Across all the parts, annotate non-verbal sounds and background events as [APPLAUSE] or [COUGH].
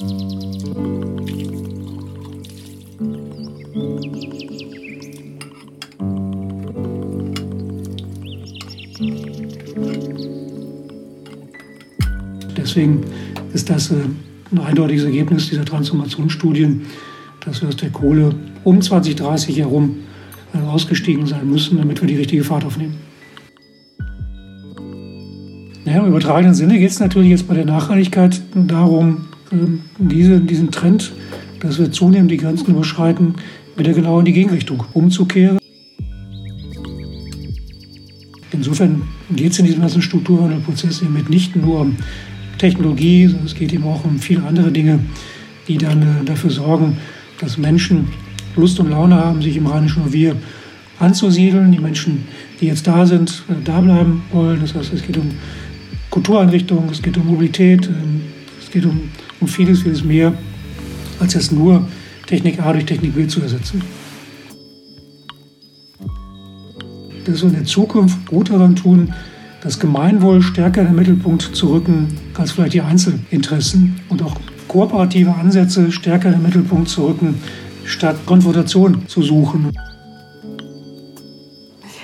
Deswegen ist das äh, ein eindeutiges Ergebnis dieser Transformationsstudien, dass wir aus der Kohle um 2030 herum äh, ausgestiegen sein müssen, damit wir die richtige Fahrt aufnehmen. Naja, Im übertragenen Sinne geht es natürlich jetzt bei der Nachhaltigkeit darum, diese, diesen Trend, dass wir zunehmend die Grenzen überschreiten, wieder genau in die Gegenrichtung umzukehren. Insofern geht es in diesem ganzen Strukturwandelprozess eben nicht nur um Technologie, sondern es geht eben auch um viele andere Dinge, die dann äh, dafür sorgen, dass Menschen Lust und Laune haben, sich im Rheinischen Revier anzusiedeln. Die Menschen, die jetzt da sind, äh, da bleiben wollen. Das heißt, es geht um Kultureinrichtungen, es geht um Mobilität, ähm, es geht um, um vieles, vieles mehr, als jetzt nur Technik A durch Technik B zu ersetzen. Dass wir in der Zukunft gut daran tun, das Gemeinwohl stärker in den Mittelpunkt zu rücken als vielleicht die Einzelinteressen und auch kooperative Ansätze stärker in den Mittelpunkt zu rücken, statt Konfrontation zu suchen.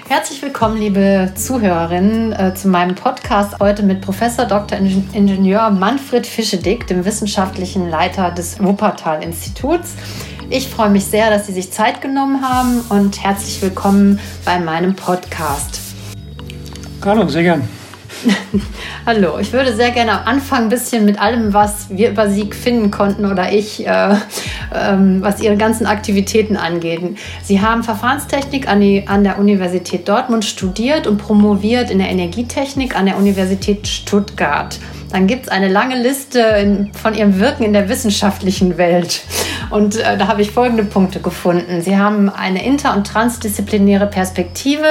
Herzlich willkommen, liebe Zuhörerinnen, äh, zu meinem Podcast heute mit Professor Dr. Ingenieur Manfred Fischedick, dem wissenschaftlichen Leiter des Wuppertal-Instituts. Ich freue mich sehr, dass Sie sich Zeit genommen haben und herzlich willkommen bei meinem Podcast. Hallo, sehr gern. [LAUGHS] Hallo, ich würde sehr gerne am Anfang ein bisschen mit allem, was wir über Sie finden konnten oder ich, äh, ähm, was Ihre ganzen Aktivitäten angeht. Sie haben Verfahrenstechnik an, die, an der Universität Dortmund studiert und promoviert in der Energietechnik an der Universität Stuttgart. Dann gibt es eine lange Liste in, von Ihrem Wirken in der wissenschaftlichen Welt. Und äh, da habe ich folgende Punkte gefunden. Sie haben eine inter- und transdisziplinäre Perspektive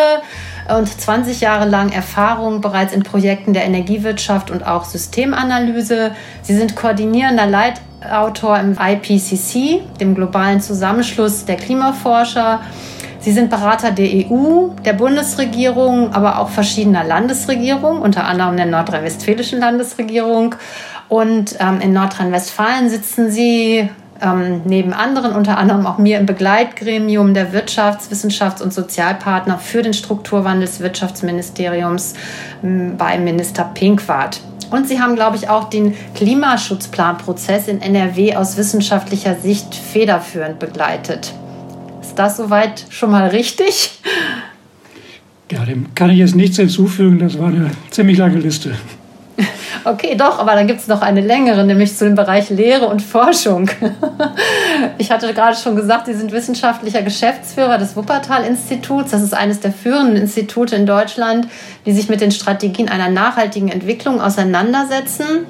und 20 Jahre lang Erfahrung bereits in Projekten der Energiewirtschaft und auch Systemanalyse. Sie sind koordinierender Leitautor im IPCC, dem globalen Zusammenschluss der Klimaforscher. Sie sind Berater der EU, der Bundesregierung, aber auch verschiedener Landesregierungen, unter anderem der nordrhein-westfälischen Landesregierung. Und ähm, in Nordrhein-Westfalen sitzen Sie ähm, neben anderen, unter anderem auch mir im Begleitgremium der Wirtschafts-, Wissenschafts- und Sozialpartner für den Strukturwandel des Wirtschaftsministeriums ähm, bei Minister Pinkwart. Und sie haben, glaube ich, auch den Klimaschutzplanprozess in NRW aus wissenschaftlicher Sicht federführend begleitet. Ist das soweit schon mal richtig? Ja, dem kann ich jetzt nichts hinzufügen. Das war eine ziemlich lange Liste. [LAUGHS] Okay, doch, aber dann gibt es noch eine längere, nämlich zu dem Bereich Lehre und Forschung. [LAUGHS] Ich hatte gerade schon gesagt, Sie sind wissenschaftlicher Geschäftsführer des Wuppertal-Instituts. Das ist eines der führenden Institute in Deutschland, die sich mit den Strategien einer nachhaltigen Entwicklung auseinandersetzen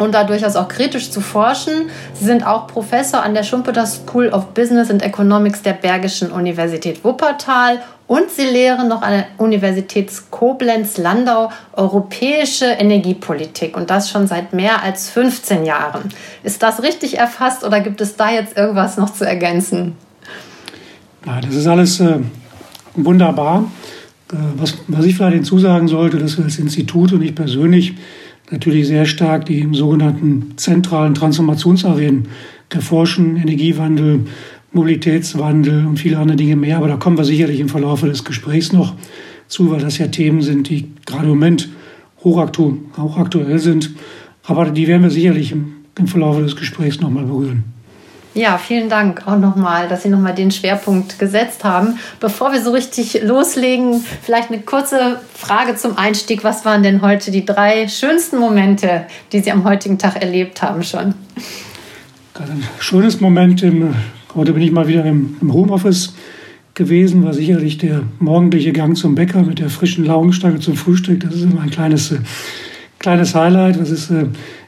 und da durchaus auch kritisch zu forschen. Sie sind auch Professor an der Schumpeter School of Business and Economics der Bergischen Universität Wuppertal und Sie lehren noch an der Universität Koblenz-Landau europäische Energiepolitik und das schon seit mehr als 15 Jahren. Ist das richtig erfasst oder gibt es da jetzt irgendwas noch zu ergänzen? Nein, das ist alles äh, wunderbar. Äh, was, was ich vielleicht hinzusagen sollte, dass wir als Institut und ich persönlich natürlich sehr stark die sogenannten zentralen Transformationsarenen erforschen, Energiewandel, Mobilitätswandel und viele andere Dinge mehr. Aber da kommen wir sicherlich im Verlauf des Gesprächs noch zu, weil das ja Themen sind, die gerade im Moment hochaktuell sind. Aber die werden wir sicherlich im, im Verlauf des Gesprächs nochmal berühren. Ja, vielen Dank auch nochmal, dass Sie nochmal den Schwerpunkt gesetzt haben. Bevor wir so richtig loslegen, vielleicht eine kurze Frage zum Einstieg. Was waren denn heute die drei schönsten Momente, die Sie am heutigen Tag erlebt haben schon? Ein schönes Moment, im, heute bin ich mal wieder im, im Homeoffice gewesen, war sicherlich der morgendliche Gang zum Bäcker mit der frischen Laugenstange zum Frühstück. Das ist immer ein kleines, äh, kleines Highlight. Das ist äh,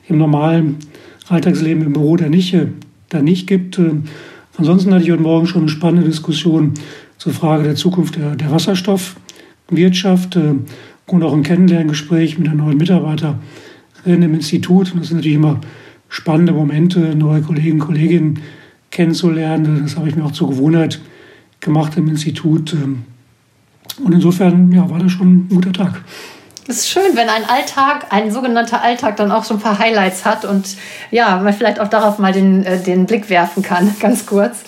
im normalen Alltagsleben im Büro da nicht äh, da nicht gibt. Ähm, ansonsten hatte ich heute Morgen schon eine spannende Diskussion zur Frage der Zukunft der, der Wasserstoffwirtschaft ähm, und auch ein Kennenlerngespräch mit der neuen Mitarbeiterin im Institut. Und das sind natürlich immer spannende Momente, neue Kollegen, Kolleginnen kennenzulernen. Das habe ich mir auch zur Gewohnheit gemacht im Institut. Ähm, und insofern ja, war das schon ein guter Tag. Es ist schön, wenn ein Alltag, ein sogenannter Alltag, dann auch so ein paar Highlights hat und ja, man vielleicht auch darauf mal den, äh, den Blick werfen kann, [LAUGHS] ganz kurz.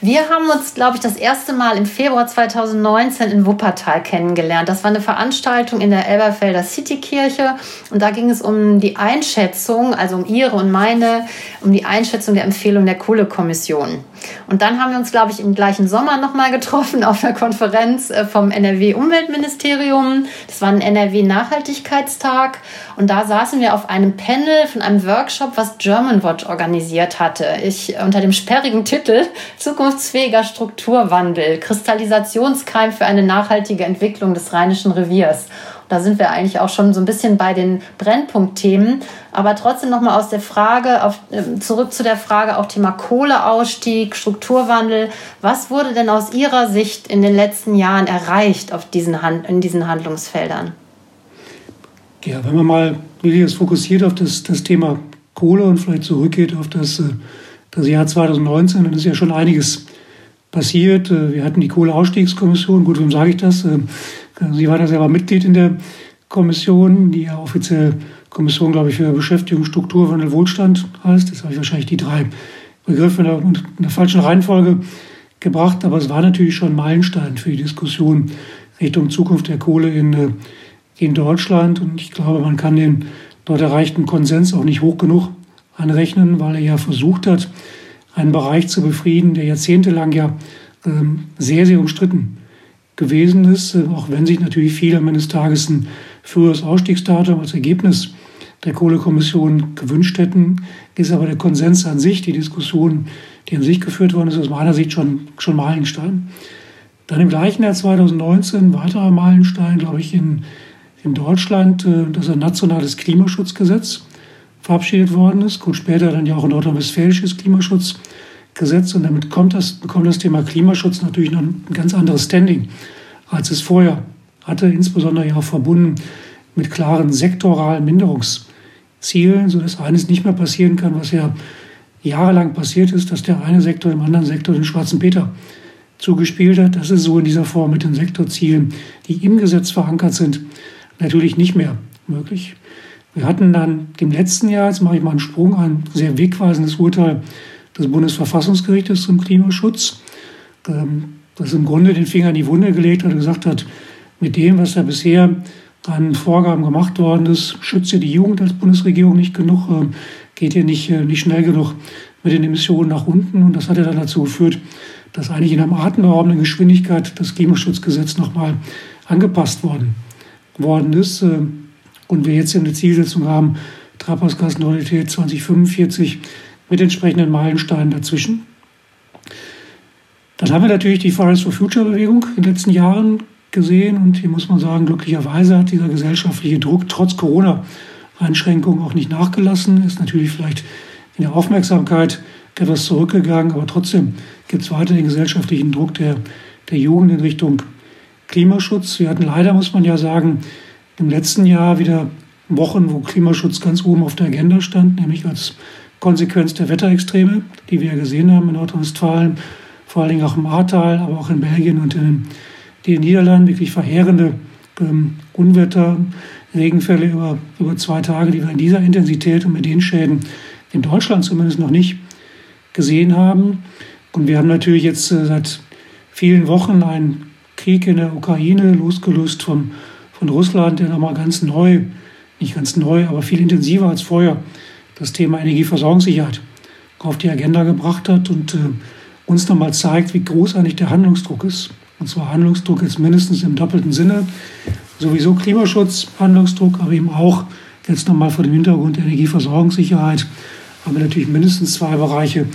Wir haben uns, glaube ich, das erste Mal im Februar 2019 in Wuppertal kennengelernt. Das war eine Veranstaltung in der Elberfelder Citykirche und da ging es um die Einschätzung, also um Ihre und meine, um die Einschätzung der Empfehlung der Kohlekommission. Und dann haben wir uns, glaube ich, im gleichen Sommer nochmal getroffen auf der Konferenz äh, vom NRW-Umweltministerium. Das war ein NRW-Nachhaltigkeitstag. Und da saßen wir auf einem Panel von einem Workshop, was Germanwatch organisiert hatte. Ich unter dem sperrigen Titel Zukunftsfähiger Strukturwandel, Kristallisationskeim für eine nachhaltige Entwicklung des Rheinischen Reviers. Da sind wir eigentlich auch schon so ein bisschen bei den Brennpunktthemen. Aber trotzdem nochmal aus der Frage, auf, ähm, zurück zu der Frage auch Thema Kohleausstieg, Strukturwandel. Was wurde denn aus Ihrer Sicht in den letzten Jahren erreicht auf diesen, in diesen Handlungsfeldern? Ja, wenn man mal wirklich jetzt fokussiert auf das, das Thema Kohle und vielleicht zurückgeht auf das, äh, das Jahr 2019, dann ist ja schon einiges passiert. Äh, wir hatten die Kohleausstiegskommission. Gut, warum sage ich das? Sie war da selber Mitglied in der Kommission, die ja offiziell Kommission, glaube ich, für Beschäftigung, Strukturwandel, Wohlstand heißt. Das habe ich wahrscheinlich die drei Begriffe in der, falschen Reihenfolge gebracht. Aber es war natürlich schon ein Meilenstein für die Diskussion Richtung Zukunft der Kohle in, äh, in Deutschland. Und ich glaube, man kann den dort erreichten Konsens auch nicht hoch genug anrechnen, weil er ja versucht hat, einen Bereich zu befrieden, der jahrzehntelang ja ähm, sehr, sehr umstritten gewesen ist, auch wenn sich natürlich viele am Ende des Tages ein früheres Ausstiegsdatum als Ergebnis der Kohlekommission gewünscht hätten, ist aber der Konsens an sich, die Diskussion, die an sich geführt worden ist, aus meiner Sicht schon, schon Meilenstein. Dann im gleichen Jahr 2019 weiterer Meilenstein, glaube ich, in, in Deutschland, äh, dass ein nationales Klimaschutzgesetz verabschiedet worden ist. Kurz später dann ja auch ein nordrhein-westfälisches Klimaschutzgesetz Gesetz und damit kommt das, bekommt das Thema Klimaschutz natürlich noch ein ganz anderes Standing, als es vorher hatte, insbesondere ja auch verbunden mit klaren sektoralen Minderungszielen, sodass eines nicht mehr passieren kann, was ja jahrelang passiert ist, dass der eine Sektor dem anderen Sektor den schwarzen Peter zugespielt hat. Das ist so in dieser Form mit den Sektorzielen, die im Gesetz verankert sind, natürlich nicht mehr möglich. Wir hatten dann im letzten Jahr, jetzt mache ich mal einen Sprung, ein sehr wegweisendes Urteil des Bundesverfassungsgerichtes zum Klimaschutz, ähm, das im Grunde den Finger in die Wunde gelegt hat und gesagt hat, mit dem, was da bisher an Vorgaben gemacht worden ist, schützt ihr die Jugend als Bundesregierung nicht genug, ähm, geht ihr nicht, äh, nicht schnell genug mit den Emissionen nach unten. Und das hat ja dann dazu geführt, dass eigentlich in einer atemberaubenden Geschwindigkeit das Klimaschutzgesetz nochmal angepasst worden, worden ist. Ähm, und wir jetzt eine Zielsetzung haben, Treibhausgasneutralität 2045 mit entsprechenden Meilensteinen dazwischen. Dann haben wir natürlich die Forest for Future Bewegung in den letzten Jahren gesehen und hier muss man sagen, glücklicherweise hat dieser gesellschaftliche Druck trotz Corona-Einschränkungen auch nicht nachgelassen, ist natürlich vielleicht in der Aufmerksamkeit etwas zurückgegangen, aber trotzdem gibt es weiter den gesellschaftlichen Druck der, der Jugend in Richtung Klimaschutz. Wir hatten leider, muss man ja sagen, im letzten Jahr wieder Wochen, wo Klimaschutz ganz oben auf der Agenda stand, nämlich als Konsequenz der Wetterextreme, die wir gesehen haben in Nordrhein-Westfalen, vor allen Dingen auch im Ahrtal, aber auch in Belgien und in den Niederlanden, wirklich verheerende ähm, Unwetter, Regenfälle über, über zwei Tage, die wir in dieser Intensität und mit den Schäden in Deutschland zumindest noch nicht gesehen haben. Und wir haben natürlich jetzt äh, seit vielen Wochen einen Krieg in der Ukraine, losgelöst vom, von Russland, der nochmal ganz neu, nicht ganz neu, aber viel intensiver als vorher das Thema Energieversorgungssicherheit auf die Agenda gebracht hat und äh, uns nochmal zeigt, wie groß eigentlich der Handlungsdruck ist. Und zwar Handlungsdruck jetzt mindestens im doppelten Sinne. Sowieso Klimaschutz, Handlungsdruck, aber eben auch jetzt nochmal vor dem Hintergrund der Energieversorgungssicherheit haben wir natürlich mindestens zwei Bereiche,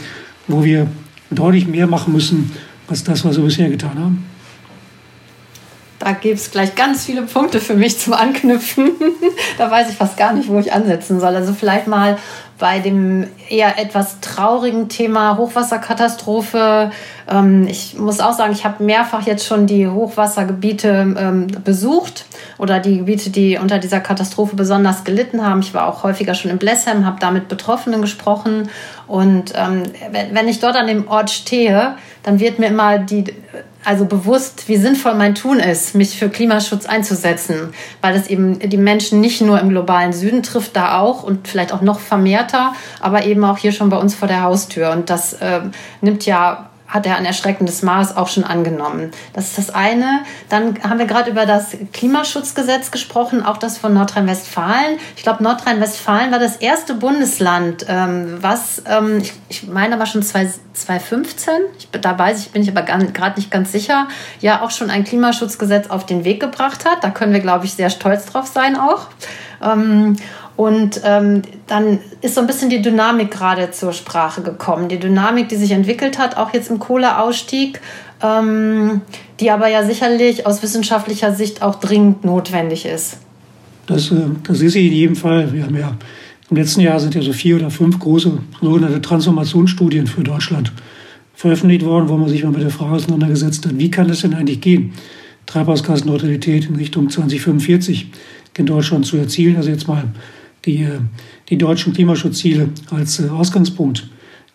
wo wir deutlich mehr machen müssen, als das, was wir bisher getan haben. Da gibt es gleich ganz viele Punkte für mich zum Anknüpfen. [LAUGHS] da weiß ich fast gar nicht, wo ich ansetzen soll. Also vielleicht mal bei dem eher etwas traurigen Thema Hochwasserkatastrophe. Ähm, ich muss auch sagen, ich habe mehrfach jetzt schon die Hochwassergebiete ähm, besucht oder die Gebiete, die unter dieser Katastrophe besonders gelitten haben. Ich war auch häufiger schon in Blessheim, habe da mit Betroffenen gesprochen. Und ähm, wenn ich dort an dem Ort stehe, dann wird mir immer die also bewusst, wie sinnvoll mein Tun ist, mich für Klimaschutz einzusetzen, weil es eben die Menschen nicht nur im globalen Süden trifft, da auch und vielleicht auch noch vermehrter, aber eben auch hier schon bei uns vor der Haustür. Und das äh, nimmt ja hat er ein erschreckendes Maß auch schon angenommen. Das ist das eine. Dann haben wir gerade über das Klimaschutzgesetz gesprochen, auch das von Nordrhein-Westfalen. Ich glaube, Nordrhein-Westfalen war das erste Bundesland, ähm, was, ähm, ich, ich meine aber schon 2015, ich, da weiß ich, bin ich aber gerade nicht ganz sicher, ja auch schon ein Klimaschutzgesetz auf den Weg gebracht hat. Da können wir, glaube ich, sehr stolz drauf sein auch. Ähm, und ähm, dann ist so ein bisschen die Dynamik gerade zur Sprache gekommen. Die Dynamik, die sich entwickelt hat, auch jetzt im Kohleausstieg, ähm, die aber ja sicherlich aus wissenschaftlicher Sicht auch dringend notwendig ist. Das, äh, das ist sie in jedem Fall. Wir haben ja im letzten Jahr sind ja so vier oder fünf große sogenannte Transformationsstudien für Deutschland veröffentlicht worden, wo man sich mal mit der Frage auseinandergesetzt hat, wie kann es denn eigentlich gehen, Treibhausgasneutralität in Richtung 2045 in Deutschland zu erzielen. Also jetzt mal die, die deutschen Klimaschutzziele als äh, Ausgangspunkt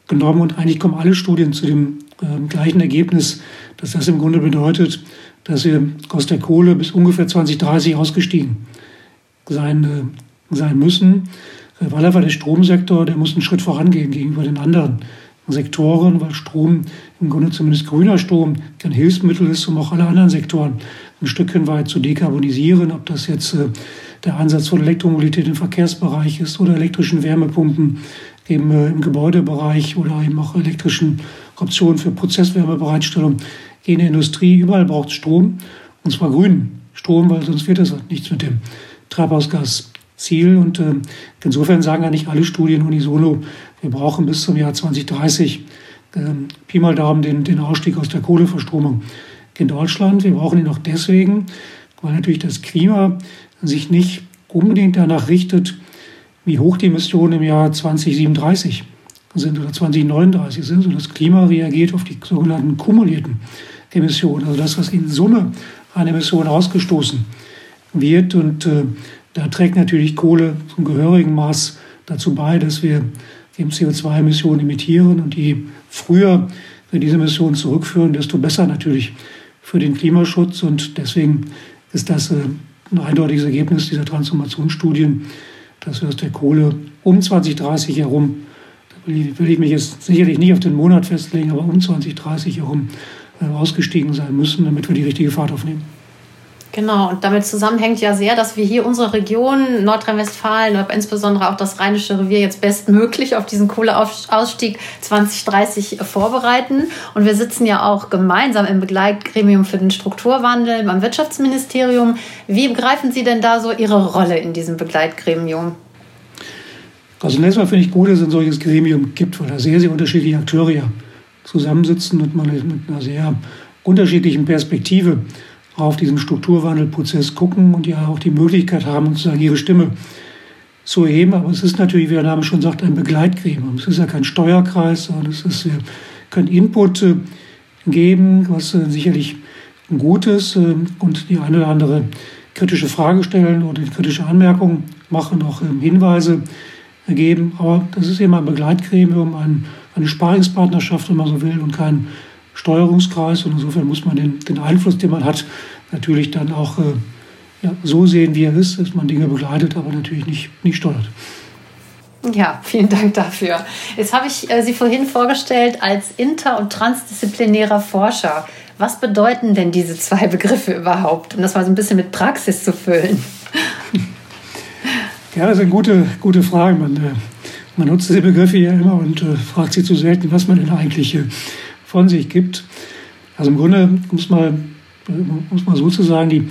genommen. Und eigentlich kommen alle Studien zu dem äh, gleichen Ergebnis, dass das im Grunde bedeutet, dass wir aus der Kohle bis ungefähr 2030 ausgestiegen sein, äh, sein müssen, äh, weil einfach der Stromsektor, der muss einen Schritt vorangehen gegenüber den anderen Sektoren, weil Strom im Grunde zumindest grüner Strom kein Hilfsmittel ist, um auch alle anderen Sektoren ein Stückchen weit zu dekarbonisieren, ob das jetzt äh, der Einsatz von Elektromobilität im Verkehrsbereich ist oder elektrischen Wärmepumpen eben äh, im Gebäudebereich oder eben auch elektrischen Optionen für Prozesswärmebereitstellung in der Industrie. Überall braucht es Strom und zwar grünen Strom, weil sonst wird das nichts mit dem Treibhausgasziel. Und äh, insofern sagen ja nicht alle Studien unisono, wir brauchen bis zum Jahr 2030 äh, Pi mal Daumen den, den Ausstieg aus der Kohleverstromung in Deutschland. Wir brauchen ihn auch deswegen, weil natürlich das Klima sich nicht unbedingt danach richtet, wie hoch die Emissionen im Jahr 2037 sind oder 2039 sind, sondern das Klima reagiert auf die sogenannten kumulierten Emissionen, also das, was in Summe an Emissionen ausgestoßen wird. Und äh, da trägt natürlich Kohle zum gehörigen Maß dazu bei, dass wir eben CO2-Emissionen emittieren. Und je früher wir diese Emissionen zurückführen, desto besser natürlich für den Klimaschutz. Und deswegen ist das äh, ein eindeutiges Ergebnis dieser Transformationsstudien, dass wir aus der Kohle um 2030 herum, da will ich mich jetzt sicherlich nicht auf den Monat festlegen, aber um 2030 herum äh, ausgestiegen sein müssen, damit wir die richtige Fahrt aufnehmen. Genau, und damit zusammenhängt ja sehr, dass wir hier unsere Region, Nordrhein-Westfalen, aber insbesondere auch das Rheinische Revier jetzt bestmöglich auf diesen Kohleausstieg 2030 vorbereiten. Und wir sitzen ja auch gemeinsam im Begleitgremium für den Strukturwandel beim Wirtschaftsministerium. Wie begreifen Sie denn da so Ihre Rolle in diesem Begleitgremium? Also zunächst mal finde ich gut, dass es ein solches Gremium gibt, weil da sehr, sehr unterschiedliche Akteure ja zusammensitzen und man mit einer sehr unterschiedlichen Perspektive auf diesen Strukturwandelprozess gucken und ja auch die Möglichkeit haben, sozusagen ihre Stimme zu erheben. Aber es ist natürlich, wie der Name schon sagt, ein Begleitgremium. Es ist ja kein Steuerkreis, sondern es ist, wir können Input äh, geben, was äh, sicherlich gut ist äh, und die eine oder andere kritische Frage stellen oder kritische Anmerkungen machen, auch Hinweise geben. Aber das ist eben ein Begleitgremium, ein, eine Sparingspartnerschaft, wenn man so will, und kein Steuerungskreis. Und insofern muss man den, den Einfluss, den man hat, natürlich dann auch äh, ja, so sehen, wie er ist, dass man Dinge begleitet, aber natürlich nicht, nicht steuert. Ja, vielen Dank dafür. Jetzt habe ich äh, Sie vorhin vorgestellt als inter- und transdisziplinärer Forscher. Was bedeuten denn diese zwei Begriffe überhaupt, um das mal so ein bisschen mit Praxis zu füllen? [LAUGHS] Ja, das ist eine gute, gute Frage. Man, äh, man nutzt diese Begriffe ja immer und äh, fragt sich zu selten, was man denn eigentlich äh, von sich gibt. Also im Grunde muss man, muss man sozusagen, die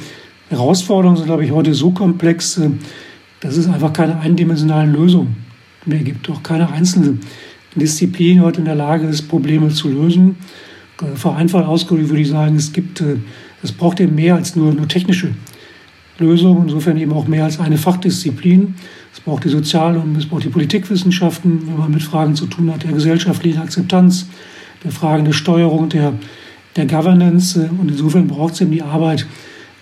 Herausforderungen sind, glaube ich, heute so komplex, äh, dass es einfach keine eindimensionalen Lösungen mehr gibt. Auch keine einzelne Disziplin heute in der Lage ist, Probleme zu lösen. Äh, vereinfacht ausgedrückt würde ich sagen, es gibt, äh, es braucht eben mehr als nur, nur technische Lösungen, insofern eben auch mehr als eine Fachdisziplin. Es braucht die Sozial- und es braucht die Politikwissenschaften, wenn man mit Fragen zu tun hat, der gesellschaftlichen Akzeptanz, der Fragen der Steuerung, der, der Governance. Und insofern braucht es eben die Arbeit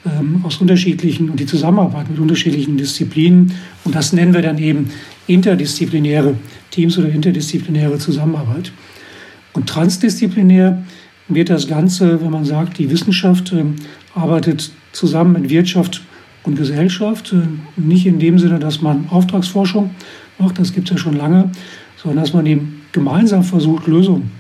ähm, aus unterschiedlichen und die Zusammenarbeit mit unterschiedlichen Disziplinen. Und das nennen wir dann eben interdisziplinäre Teams oder interdisziplinäre Zusammenarbeit. Und transdisziplinär wird das Ganze, wenn man sagt, die Wissenschaft äh, arbeitet zusammen mit Wirtschaft und Gesellschaft, äh, nicht in dem Sinne, dass man Auftragsforschung macht, das gibt es ja schon lange, sondern dass man eben gemeinsam versucht, Lösungen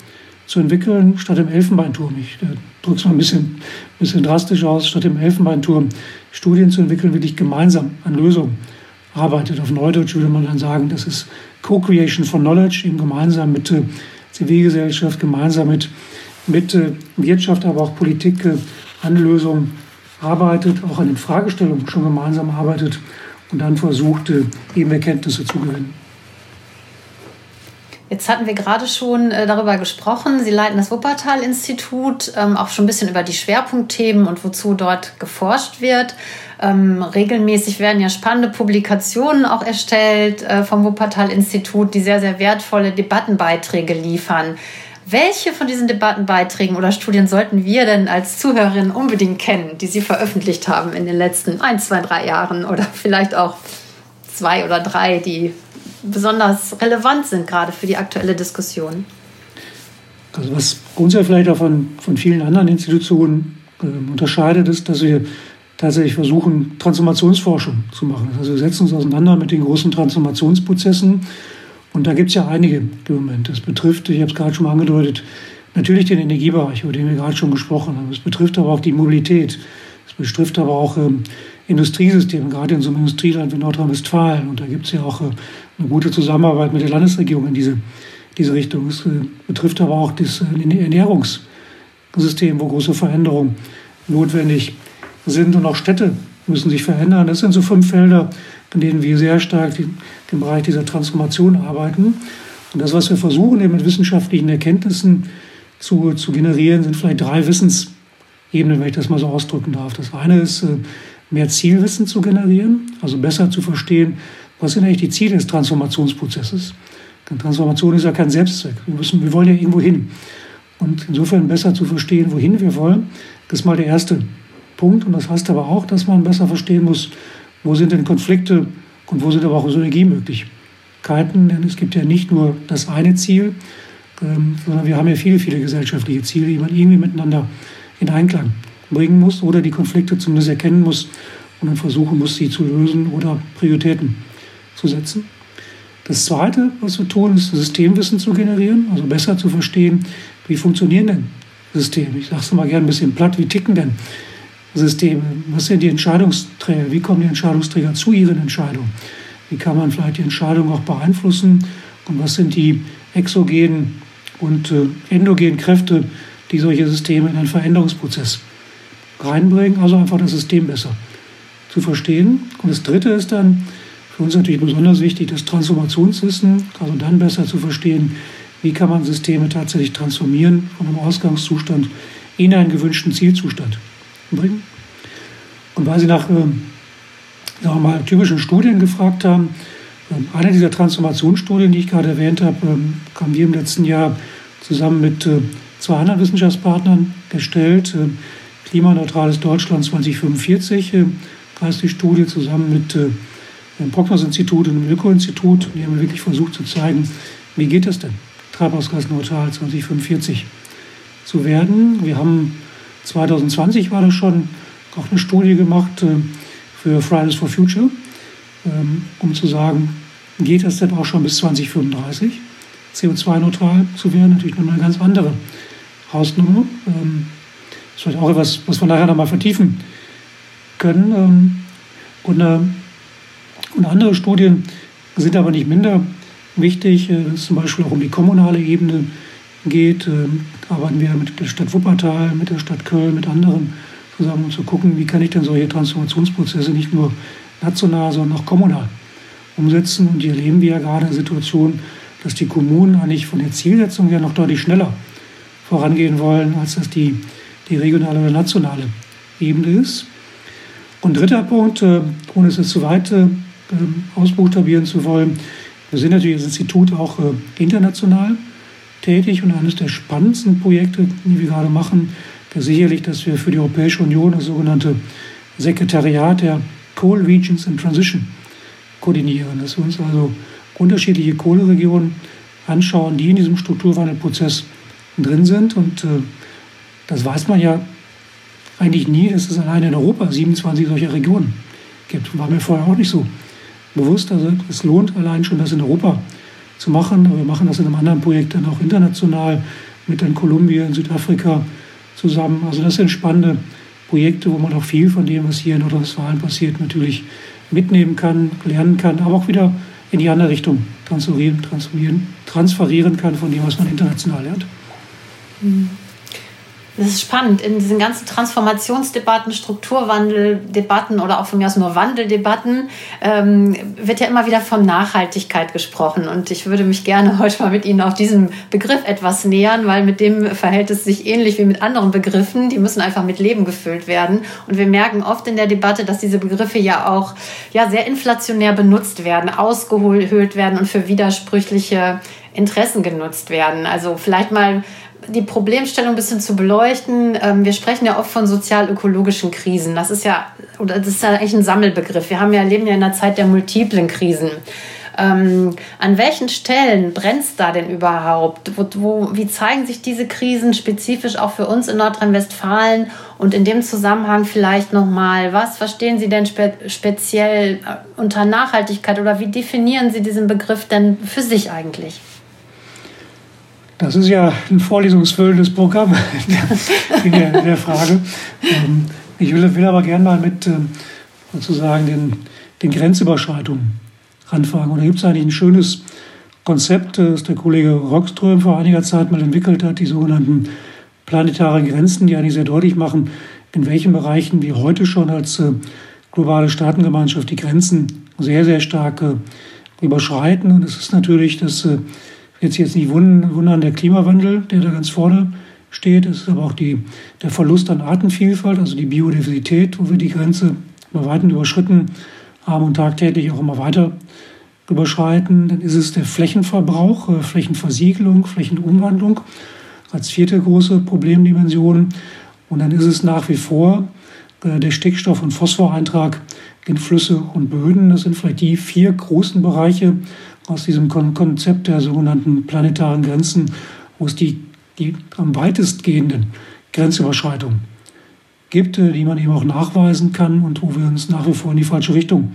zu entwickeln, statt im Elfenbeinturm. Ich äh, drücke es mal ein bisschen, bisschen drastisch aus, statt im Elfenbeinturm Studien zu entwickeln, wirklich gemeinsam an Lösungen arbeitet. Auf Neudeutsch würde man dann sagen, das ist Co-Creation von Knowledge, eben gemeinsam mit äh, Zivilgesellschaft, gemeinsam mit, mit äh, Wirtschaft, aber auch Politik äh, an Lösungen arbeitet, auch an den Fragestellungen schon gemeinsam arbeitet und dann versucht, äh, eben Erkenntnisse zu gewinnen. Jetzt hatten wir gerade schon äh, darüber gesprochen. Sie leiten das Wuppertal-Institut, ähm, auch schon ein bisschen über die Schwerpunktthemen und wozu dort geforscht wird. Ähm, regelmäßig werden ja spannende Publikationen auch erstellt äh, vom Wuppertal-Institut, die sehr, sehr wertvolle Debattenbeiträge liefern. Welche von diesen Debattenbeiträgen oder Studien sollten wir denn als Zuhörerinnen unbedingt kennen, die Sie veröffentlicht haben in den letzten ein, zwei, drei Jahren oder vielleicht auch zwei oder drei, die besonders relevant sind, gerade für die aktuelle Diskussion? Also was uns ja vielleicht auch von, von vielen anderen Institutionen äh, unterscheidet, ist, dass wir tatsächlich versuchen, Transformationsforschung zu machen. Also wir setzen uns auseinander mit den großen Transformationsprozessen. Und da gibt es ja einige im. Das betrifft, ich habe es gerade schon mal angedeutet, natürlich den Energiebereich, über den wir gerade schon gesprochen haben. Es betrifft aber auch die Mobilität. Es betrifft aber auch ähm, Industriesysteme, gerade in so einem Industrieland wie Nordrhein-Westfalen. Und da gibt es ja auch äh, eine gute Zusammenarbeit mit der Landesregierung in diese, diese Richtung. Es äh, betrifft aber auch das äh, Ernährungssystem, wo große Veränderungen notwendig sind und auch Städte müssen sich verändern. Das sind so fünf Felder, in denen wir sehr stark im Bereich dieser Transformation arbeiten. Und das, was wir versuchen, eben mit wissenschaftlichen Erkenntnissen zu, zu generieren, sind vielleicht drei Wissensebenen, wenn ich das mal so ausdrücken darf. Das eine ist, äh, mehr Zielwissen zu generieren, also besser zu verstehen, was sind eigentlich die Ziele des Transformationsprozesses? Transformation ist ja kein Selbstzweck. Wir, müssen, wir wollen ja irgendwo hin. Und insofern besser zu verstehen, wohin wir wollen, das ist mal der erste Punkt. Und das heißt aber auch, dass man besser verstehen muss, wo sind denn Konflikte und wo sind aber auch Synergiemöglichkeiten. Denn es gibt ja nicht nur das eine Ziel, ähm, sondern wir haben ja viele, viele gesellschaftliche Ziele, die man irgendwie miteinander in Einklang bringen muss oder die Konflikte zumindest erkennen muss und dann versuchen muss, sie zu lösen oder Prioritäten zu setzen. Das Zweite, was wir tun, ist Systemwissen zu generieren, also besser zu verstehen, wie funktionieren denn Systeme. Ich sage es mal gerne ein bisschen platt, wie ticken denn Systeme? Was sind die Entscheidungsträger? Wie kommen die Entscheidungsträger zu ihren Entscheidungen? Wie kann man vielleicht die Entscheidung auch beeinflussen? Und was sind die exogenen und äh, endogenen Kräfte, die solche Systeme in einen Veränderungsprozess reinbringen? Also einfach das System besser zu verstehen. Und das Dritte ist dann, für uns natürlich besonders wichtig, das Transformationswissen, also dann besser zu verstehen, wie kann man Systeme tatsächlich transformieren von einem Ausgangszustand in einen gewünschten Zielzustand bringen. Und weil Sie nach äh, mal, typischen Studien gefragt haben, äh, eine dieser Transformationsstudien, die ich gerade erwähnt habe, äh, haben wir im letzten Jahr zusammen mit äh, zwei anderen Wissenschaftspartnern erstellt. Äh, Klimaneutrales Deutschland 2045 äh, heißt die Studie zusammen mit im Prognos-Institut und im Öko-Institut. Die haben wirklich versucht zu zeigen, wie geht es denn, treibhausgasneutral 2045 zu werden. Wir haben 2020 war das schon auch eine Studie gemacht äh, für Fridays for Future, ähm, um zu sagen, geht das denn auch schon bis 2035 CO2-neutral zu werden? Natürlich noch eine ganz andere Hausnummer. Ähm, das ist vielleicht auch etwas, was wir nachher nochmal vertiefen können. Ähm, und und andere Studien sind aber nicht minder wichtig, wenn äh, es zum Beispiel auch um die kommunale Ebene geht. Ähm, arbeiten wir mit der Stadt Wuppertal, mit der Stadt Köln, mit anderen zusammen, um zu gucken, wie kann ich denn solche Transformationsprozesse nicht nur national, sondern auch kommunal umsetzen. Und hier erleben wir ja gerade eine Situation, dass die Kommunen eigentlich von der Zielsetzung her noch deutlich schneller vorangehen wollen, als das die, die regionale oder nationale Ebene ist. Und dritter Punkt, äh, ohne es jetzt zu weit äh, ausbuchstabieren zu wollen. Wir sind natürlich als Institut auch äh, international tätig und eines der spannendsten Projekte, die wir gerade machen, ist sicherlich, dass wir für die Europäische Union das sogenannte Sekretariat der Coal Regions in Transition koordinieren. Dass wir uns also unterschiedliche Kohleregionen anschauen, die in diesem Strukturwandelprozess drin sind und äh, Das weiß man ja eigentlich nie, dass es alleine in Europa 27 solcher Regionen gibt. War mir vorher auch nicht so bewusst. Also es lohnt allein schon, das in Europa zu machen. Aber wir machen das in einem anderen Projekt dann auch international mit in Kolumbien, Südafrika zusammen. Also das sind spannende Projekte, wo man auch viel von dem, was hier in Nordrhein-Westfalen passiert, natürlich mitnehmen kann, lernen kann, aber auch wieder in die andere Richtung transferieren, transferieren, transferieren kann von dem, was man international lernt. Mhm. Das ist spannend. In diesen ganzen Transformationsdebatten, Strukturwandeldebatten oder auch von mir aus nur Wandeldebatten ähm, wird ja immer wieder von Nachhaltigkeit gesprochen. Und ich würde mich gerne heute mal mit Ihnen auf diesen Begriff etwas nähern, weil mit dem verhält es sich ähnlich wie mit anderen Begriffen. Die müssen einfach mit Leben gefüllt werden. Und wir merken oft in der Debatte, dass diese Begriffe ja auch ja, sehr inflationär benutzt werden, ausgehöhlt werden und für widersprüchliche Interessen genutzt werden. Also vielleicht mal die Problemstellung ein bisschen zu beleuchten. Ähm, wir sprechen ja oft von sozial-ökologischen Krisen. Das ist ja, oder das ist ja eigentlich ein Sammelbegriff. Wir haben ja, leben ja in einer Zeit der multiplen Krisen. Ähm, an welchen Stellen brennt es da denn überhaupt? Wo, wo, wie zeigen sich diese Krisen spezifisch auch für uns in Nordrhein-Westfalen? Und in dem Zusammenhang vielleicht nochmal, was verstehen Sie denn spe speziell unter Nachhaltigkeit oder wie definieren Sie diesen Begriff denn für sich eigentlich? Das ist ja ein vorlesungsfüllendes Programm [LAUGHS] in der, in der Frage. Ähm, ich will, will, aber gerne mal mit ähm, sozusagen den, den Grenzüberschreitungen anfangen. Und da gibt es eigentlich ein schönes Konzept, äh, das der Kollege Rockström vor einiger Zeit mal entwickelt hat, die sogenannten planetaren Grenzen, die eigentlich sehr deutlich machen, in welchen Bereichen wir heute schon als äh, globale Staatengemeinschaft die Grenzen sehr, sehr stark äh, überschreiten. Und es ist natürlich das jetzt jetzt nicht wundern, der Klimawandel, der da ganz vorne steht. Es ist aber auch die, der Verlust an Artenvielfalt, also die Biodiversität, wo wir die Grenze über Weiten überschritten haben und tagtäglich auch immer weiter überschreiten. Dann ist es der Flächenverbrauch, äh, Flächenversiegelung, Flächenumwandlung als vierte große Problemdimension. Und dann ist es nach wie vor äh, der Stickstoff- und Phosphoreintrag in Flüsse und Böden. Das sind vielleicht die vier großen Bereiche, aus diesem Konzept der sogenannten planetaren Grenzen, wo es die, die am weitestgehenden Grenzüberschreitungen gibt, äh, die man eben auch nachweisen kann und wo wir uns nach wie vor in die falsche Richtung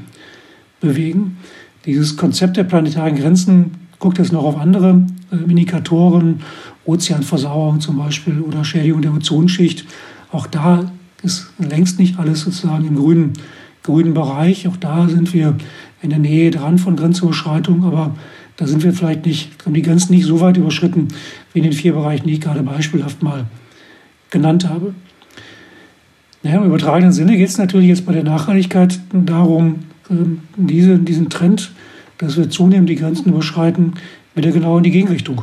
bewegen. Dieses Konzept der planetaren Grenzen guckt jetzt noch auf andere äh, Indikatoren, Ozeanversauerung zum Beispiel oder Schädigung der Ozonschicht. Auch da ist längst nicht alles sozusagen im grünen, grünen Bereich. Auch da sind wir in der Nähe dran von Grenzüberschreitungen, aber da sind wir vielleicht nicht, haben die Grenzen nicht so weit überschritten wie in den vier Bereichen, die ich gerade beispielhaft mal genannt habe. Naja, Im übertragenen Sinne geht es natürlich jetzt bei der Nachhaltigkeit darum, ähm, diese, diesen Trend, dass wir zunehmend die Grenzen überschreiten, wieder genau in die Gegenrichtung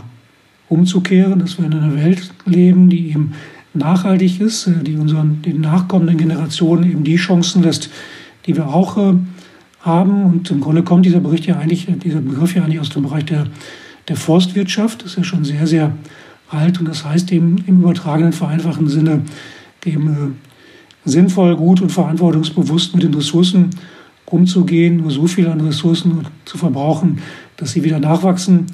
umzukehren, dass wir in einer Welt leben, die eben nachhaltig ist, äh, die unseren den nachkommenden Generationen eben die Chancen lässt, die wir auch äh, haben. Und im Grunde kommt dieser Bericht ja eigentlich, dieser Begriff ja eigentlich aus dem Bereich der, der Forstwirtschaft. Das ist ja schon sehr, sehr alt. Und das heißt eben im übertragenen, vereinfachten Sinne eben äh, sinnvoll, gut und verantwortungsbewusst mit den Ressourcen umzugehen, nur so viel an Ressourcen zu verbrauchen, dass sie wieder nachwachsen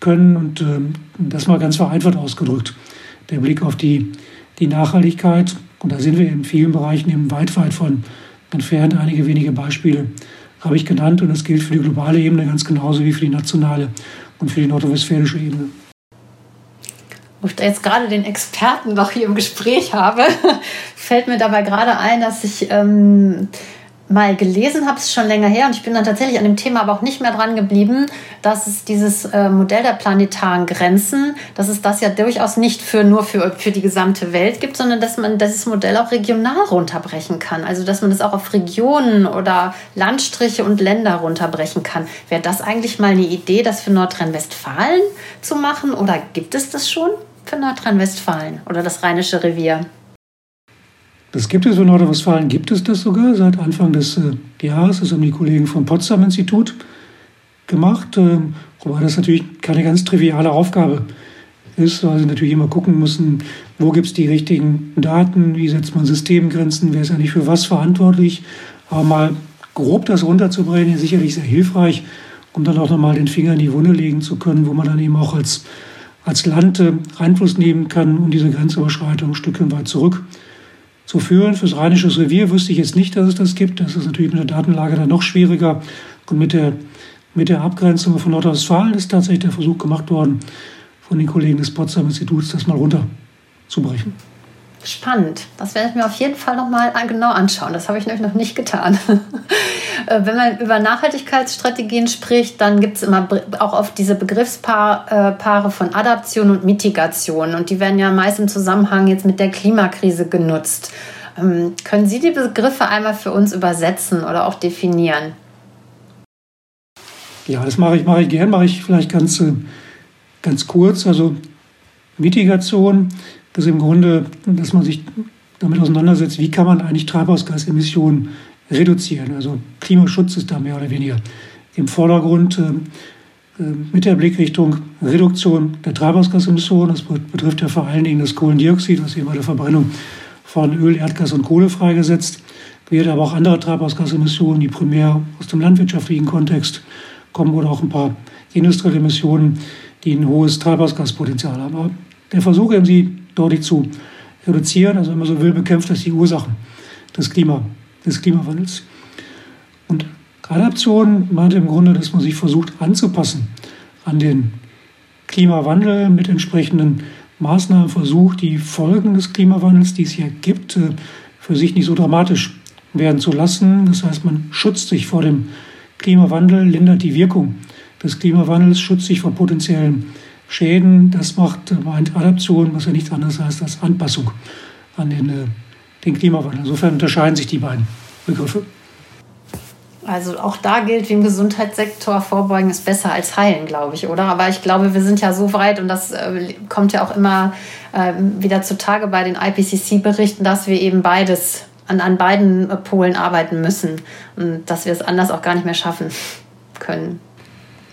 können. Und äh, das mal ganz vereinfacht ausgedrückt. Der Blick auf die, die Nachhaltigkeit. Und da sind wir in vielen Bereichen eben weit, weit von entfernt. Einige wenige Beispiele habe ich genannt und das gilt für die globale Ebene ganz genauso wie für die nationale und für die nordrhein-westfälische Ebene. Wo ich da jetzt gerade den Experten noch hier im Gespräch habe, [LAUGHS] fällt mir dabei gerade ein, dass ich ähm, mal gelesen habe, ist schon länger her und ich bin dann tatsächlich an dem Thema aber auch nicht mehr dran geblieben, dass es dieses äh, Modell der planetaren Grenzen, dass es das ja durchaus nicht für nur für, für die gesamte Welt gibt, sondern dass man dieses Modell auch regional runterbrechen kann. Also dass man das auch auf Regionen oder Landstriche und Länder runterbrechen kann. Wäre das eigentlich mal eine Idee, das für Nordrhein-Westfalen zu machen oder gibt es das schon für Nordrhein-Westfalen oder das Rheinische Revier? Das gibt es für Nordrhein-Westfalen, gibt es das sogar seit Anfang des äh, Jahres. Das haben die Kollegen vom Potsdam-Institut gemacht. Äh, wobei das natürlich keine ganz triviale Aufgabe ist, weil sie natürlich immer gucken müssen, wo gibt es die richtigen Daten, wie setzt man Systemgrenzen, wer ist eigentlich für was verantwortlich. Aber mal grob das runterzubringen, ist sicherlich sehr hilfreich, um dann auch nochmal den Finger in die Wunde legen zu können, wo man dann eben auch als, als Land äh, Einfluss nehmen kann, um diese Grenzüberschreitung ein Stückchen weit zurückzuführen. Fürs Rheinische Revier wüsste ich jetzt nicht, dass es das gibt. Das ist natürlich mit der Datenlage dann noch schwieriger. Und mit der, mit der Abgrenzung von Nordrhein-Westfalen ist tatsächlich der Versuch gemacht worden, von den Kollegen des Potsdam Instituts das mal runterzubrechen. Spannend. Das werde ich mir auf jeden Fall noch mal genau anschauen. Das habe ich nämlich noch nicht getan. [LAUGHS] Äh, wenn man über Nachhaltigkeitsstrategien spricht, dann gibt es immer auch oft diese Begriffspaare von Adaption und Mitigation. Und die werden ja meist im Zusammenhang jetzt mit der Klimakrise genutzt. Ähm, können Sie die Begriffe einmal für uns übersetzen oder auch definieren? Ja, das mache ich, mache ich gern, mache ich vielleicht ganz, äh, ganz kurz. Also Mitigation das ist im Grunde, dass man sich damit auseinandersetzt, wie kann man eigentlich Treibhausgasemissionen reduzieren. Also Klimaschutz ist da mehr oder weniger im Vordergrund äh, äh, mit der Blickrichtung Reduktion der Treibhausgasemissionen. Das betrifft ja vor allen Dingen das Kohlendioxid, was eben bei der Verbrennung von Öl, Erdgas und Kohle freigesetzt wird, aber auch andere Treibhausgasemissionen, die primär aus dem landwirtschaftlichen Kontext kommen oder auch ein paar industrielle Emissionen, die ein hohes Treibhausgaspotenzial haben. Aber der Versuch, eben sie deutlich zu reduzieren, also wenn man so will, bekämpft das die Ursachen des, Klima, des Klimawandels. Und Adaption meint im Grunde, dass man sich versucht anzupassen an den Klimawandel mit entsprechenden Maßnahmen versucht, die Folgen des Klimawandels, die es hier gibt, äh, für sich nicht so dramatisch werden zu lassen. Das heißt, man schützt sich vor dem Klimawandel, lindert die Wirkung des Klimawandels, schützt sich vor potenziellen Schäden. Das macht meint Adaption, was ja nichts anderes heißt als Anpassung an den, äh, den Klimawandel. Insofern unterscheiden sich die beiden Begriffe. Also auch da gilt wie im Gesundheitssektor, Vorbeugen ist besser als heilen, glaube ich, oder? Aber ich glaube, wir sind ja so weit und das äh, kommt ja auch immer äh, wieder zutage bei den IPCC-Berichten, dass wir eben beides an, an beiden Polen arbeiten müssen und dass wir es anders auch gar nicht mehr schaffen können.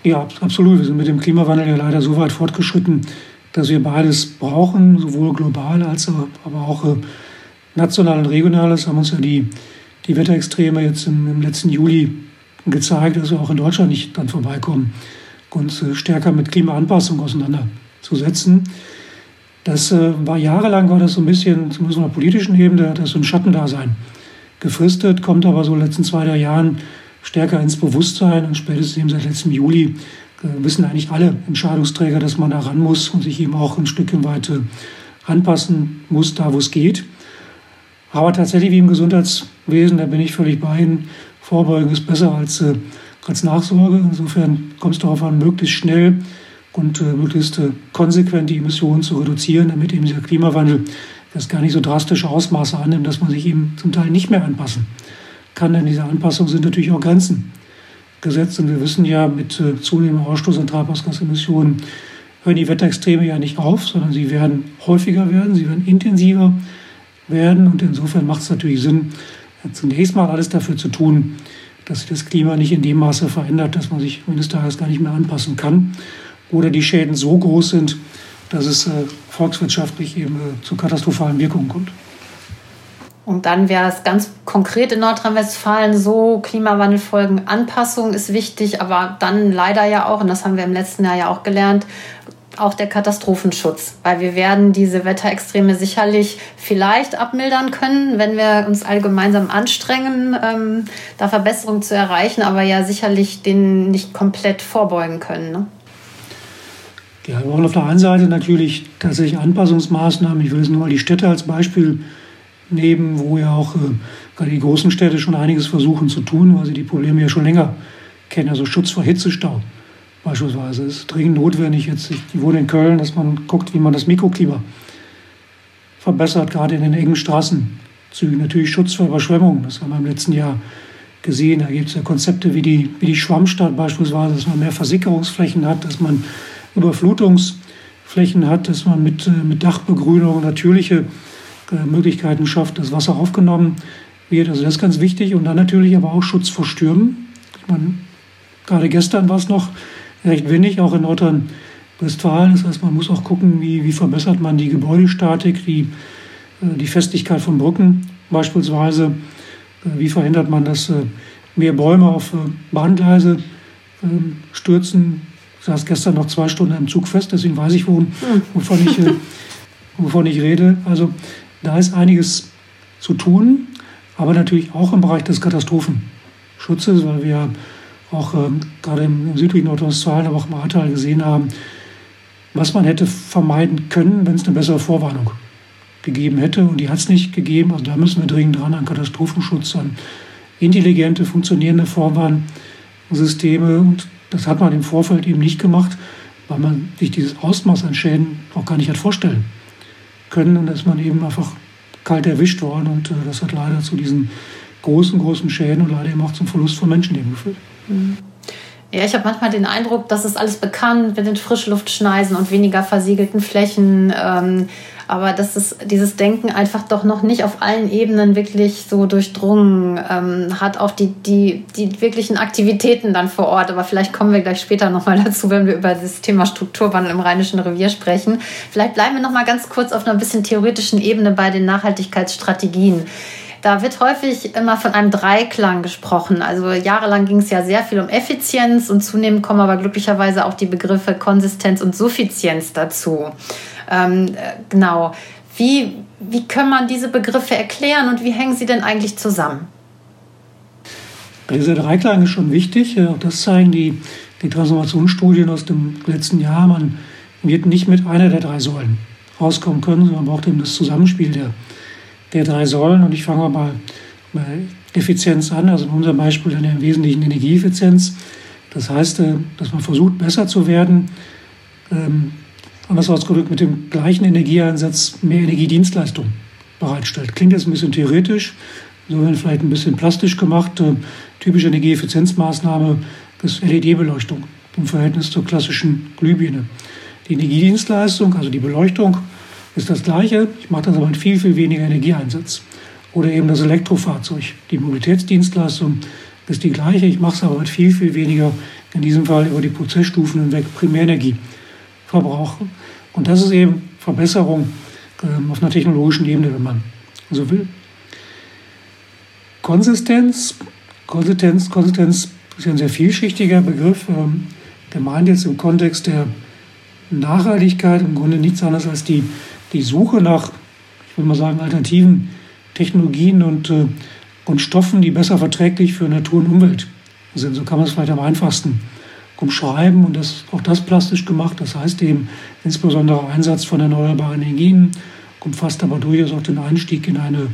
Ja, absolut. Wir sind mit dem Klimawandel ja leider so weit fortgeschritten, dass wir beides brauchen, sowohl global als aber auch äh, national und regional. Das haben uns ja die, die Wetterextreme jetzt im, im letzten Juli gezeigt, dass wir auch in Deutschland nicht dran vorbeikommen, uns äh, stärker mit Klimaanpassung auseinanderzusetzen. Das äh, war jahrelang war das so ein bisschen, zumindest auf der politischen Ebene, das so ein Schattendasein gefristet, kommt aber so in den letzten zwei, drei Jahren stärker ins Bewusstsein und spätestens seit letztem Juli äh, wissen eigentlich alle Entscheidungsträger, dass man da ran muss und sich eben auch ein Stückchen weit anpassen muss, da wo es geht. Aber tatsächlich wie im Gesundheitswesen, da bin ich völlig bei Ihnen, Vorbeugen ist besser als, äh, als Nachsorge. Insofern kommt es darauf an, möglichst schnell und äh, möglichst konsequent die Emissionen zu reduzieren, damit eben dieser Klimawandel das gar nicht so drastische Ausmaße annimmt, dass man sich eben zum Teil nicht mehr anpassen kann. Denn diese Anpassung sind natürlich auch Grenzen gesetzt. Und wir wissen ja, mit äh, zunehmendem Ausstoß an Treibhausgasemissionen hören die Wetterextreme ja nicht auf, sondern sie werden häufiger werden, sie werden intensiver werden. Und insofern macht es natürlich Sinn, zunächst mal alles dafür zu tun, dass sich das Klima nicht in dem Maße verändert, dass man sich eines Tages gar nicht mehr anpassen kann oder die Schäden so groß sind, dass es äh, volkswirtschaftlich eben äh, zu katastrophalen Wirkungen kommt. Und dann wäre es ganz konkret in Nordrhein-Westfalen so, Klimawandelfolgen, Anpassung ist wichtig, aber dann leider ja auch, und das haben wir im letzten Jahr ja auch gelernt, auch der Katastrophenschutz, weil wir werden diese Wetterextreme sicherlich vielleicht abmildern können, wenn wir uns alle gemeinsam anstrengen, ähm, da Verbesserungen zu erreichen, aber ja sicherlich den nicht komplett vorbeugen können. Ne? Ja, wir brauchen auf der einen Seite natürlich tatsächlich Anpassungsmaßnahmen. Ich will jetzt nur mal die Städte als Beispiel nehmen, wo ja auch äh, gerade die großen Städte schon einiges versuchen zu tun, weil sie die Probleme ja schon länger kennen. Also Schutz vor Hitzestau beispielsweise ist dringend notwendig. Jetzt, ich wohne in Köln, dass man guckt, wie man das Mikroklima verbessert, gerade in den engen Straßenzügen. Natürlich Schutz vor Überschwemmungen, das haben wir im letzten Jahr gesehen. Da gibt es ja Konzepte wie die, wie die Schwammstadt beispielsweise, dass man mehr Versickerungsflächen hat, dass man Überflutungsflächen hat, dass man mit, äh, mit Dachbegrünung natürliche Möglichkeiten schafft, dass Wasser aufgenommen wird. Also das ist ganz wichtig. Und dann natürlich aber auch Schutz vor Stürmen. Ich meine, gerade gestern war es noch recht windig, auch in Nordrhein-Westfalen. Das heißt, man muss auch gucken, wie, wie verbessert man die Gebäudestatik, die, äh, die Festigkeit von Brücken beispielsweise. Äh, wie verhindert man, dass mehr Bäume auf Bahngleise ähm, stürzen, Ich saß gestern noch zwei Stunden im Zug fest, deswegen weiß ich, hm. wovon, ich, äh, wovon ich rede. Also da ist einiges zu tun, aber natürlich auch im Bereich des Katastrophenschutzes, weil wir auch ähm, gerade im, im südlichen Nordrhein-Westfalen, aber auch im Ahrtal gesehen haben, was man hätte vermeiden können, wenn es eine bessere Vorwarnung gegeben hätte. Und die hat es nicht gegeben. Also da müssen wir dringend dran an Katastrophenschutz, an intelligente, funktionierende Vorwarnsysteme. Und das hat man im Vorfeld eben nicht gemacht, weil man sich dieses Ausmaß an Schäden auch gar nicht hat vorstellen können. Und da ist man eben einfach kalt erwischt worden. Und äh, das hat leider zu diesen großen, großen Schäden und leider eben auch zum Verlust von Menschenleben geführt. Mhm. Ja, ich habe manchmal den Eindruck, das ist alles bekannt mit den Frischluftschneisen und weniger versiegelten Flächen. Ähm, aber dass es dieses Denken einfach doch noch nicht auf allen Ebenen wirklich so durchdrungen ähm, hat, auch die, die, die wirklichen Aktivitäten dann vor Ort. Aber vielleicht kommen wir gleich später nochmal [LAUGHS] dazu, wenn wir über das Thema Strukturwandel im Rheinischen Revier sprechen. Vielleicht bleiben wir nochmal ganz kurz auf einer bisschen theoretischen Ebene bei den Nachhaltigkeitsstrategien. Da wird häufig immer von einem Dreiklang gesprochen. Also jahrelang ging es ja sehr viel um Effizienz und zunehmend kommen aber glücklicherweise auch die Begriffe Konsistenz und Suffizienz dazu. Ähm, äh, genau. Wie, wie kann man diese Begriffe erklären und wie hängen sie denn eigentlich zusammen? Dieser Dreiklang ist schon wichtig. Auch das zeigen die, die Transformationsstudien aus dem letzten Jahr. Man wird nicht mit einer der drei Säulen rauskommen können, sondern man braucht eben das Zusammenspiel der der drei Säulen. Und ich fange mal bei Effizienz an, also in unserem Beispiel dann im Wesentlichen Energieeffizienz. Das heißt, äh, dass man versucht, besser zu werden. Ähm, anders ausgedrückt, mit dem gleichen Energieeinsatz mehr Energiedienstleistung bereitstellt. Klingt jetzt ein bisschen theoretisch, so vielleicht ein bisschen plastisch gemacht. Äh, typische Energieeffizienzmaßnahme ist LED-Beleuchtung im Verhältnis zur klassischen Glühbirne. Die Energiedienstleistung, also die Beleuchtung, ist das Gleiche. Ich mache das aber mit viel, viel weniger Energieeinsatz. Oder eben das Elektrofahrzeug. Die Mobilitätsdienstleistung ist die gleiche. Ich mache es aber mit viel, viel weniger, in diesem Fall über die Prozessstufen hinweg, Primärenergie verbrauchen. Und das ist eben Verbesserung ähm, auf einer technologischen Ebene, wenn man so will. Konsistenz, Konsistenz, Konsistenz ist ja ein sehr vielschichtiger Begriff. Ähm, der meint jetzt im Kontext der Nachhaltigkeit im Grunde nichts anderes als die die Suche nach, ich würde mal sagen, alternativen Technologien und, äh, und Stoffen, die besser verträglich für Natur und Umwelt sind. So kann man es vielleicht am einfachsten umschreiben und das, auch das plastisch gemacht. Das heißt eben insbesondere Einsatz von erneuerbaren Energien, umfasst aber durchaus auch den Einstieg in eine,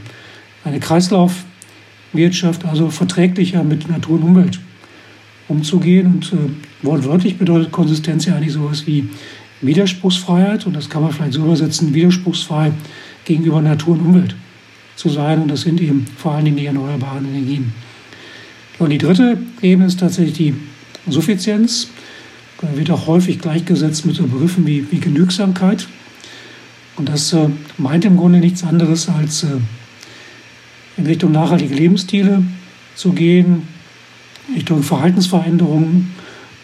eine Kreislaufwirtschaft, also verträglicher mit Natur und Umwelt umzugehen. Und äh, wortwörtlich bedeutet Konsistenz ja eigentlich sowas wie Widerspruchsfreiheit, und das kann man vielleicht so übersetzen, widerspruchsfrei gegenüber Natur und Umwelt zu sein. Und das sind eben vor allen Dingen die erneuerbaren Energien. Und die dritte Ebene ist tatsächlich die Suffizienz. Da wird auch häufig gleichgesetzt mit so Begriffen wie, wie Genügsamkeit. Und das äh, meint im Grunde nichts anderes als äh, in Richtung nachhaltige Lebensstile zu gehen, Richtung Verhaltensveränderungen,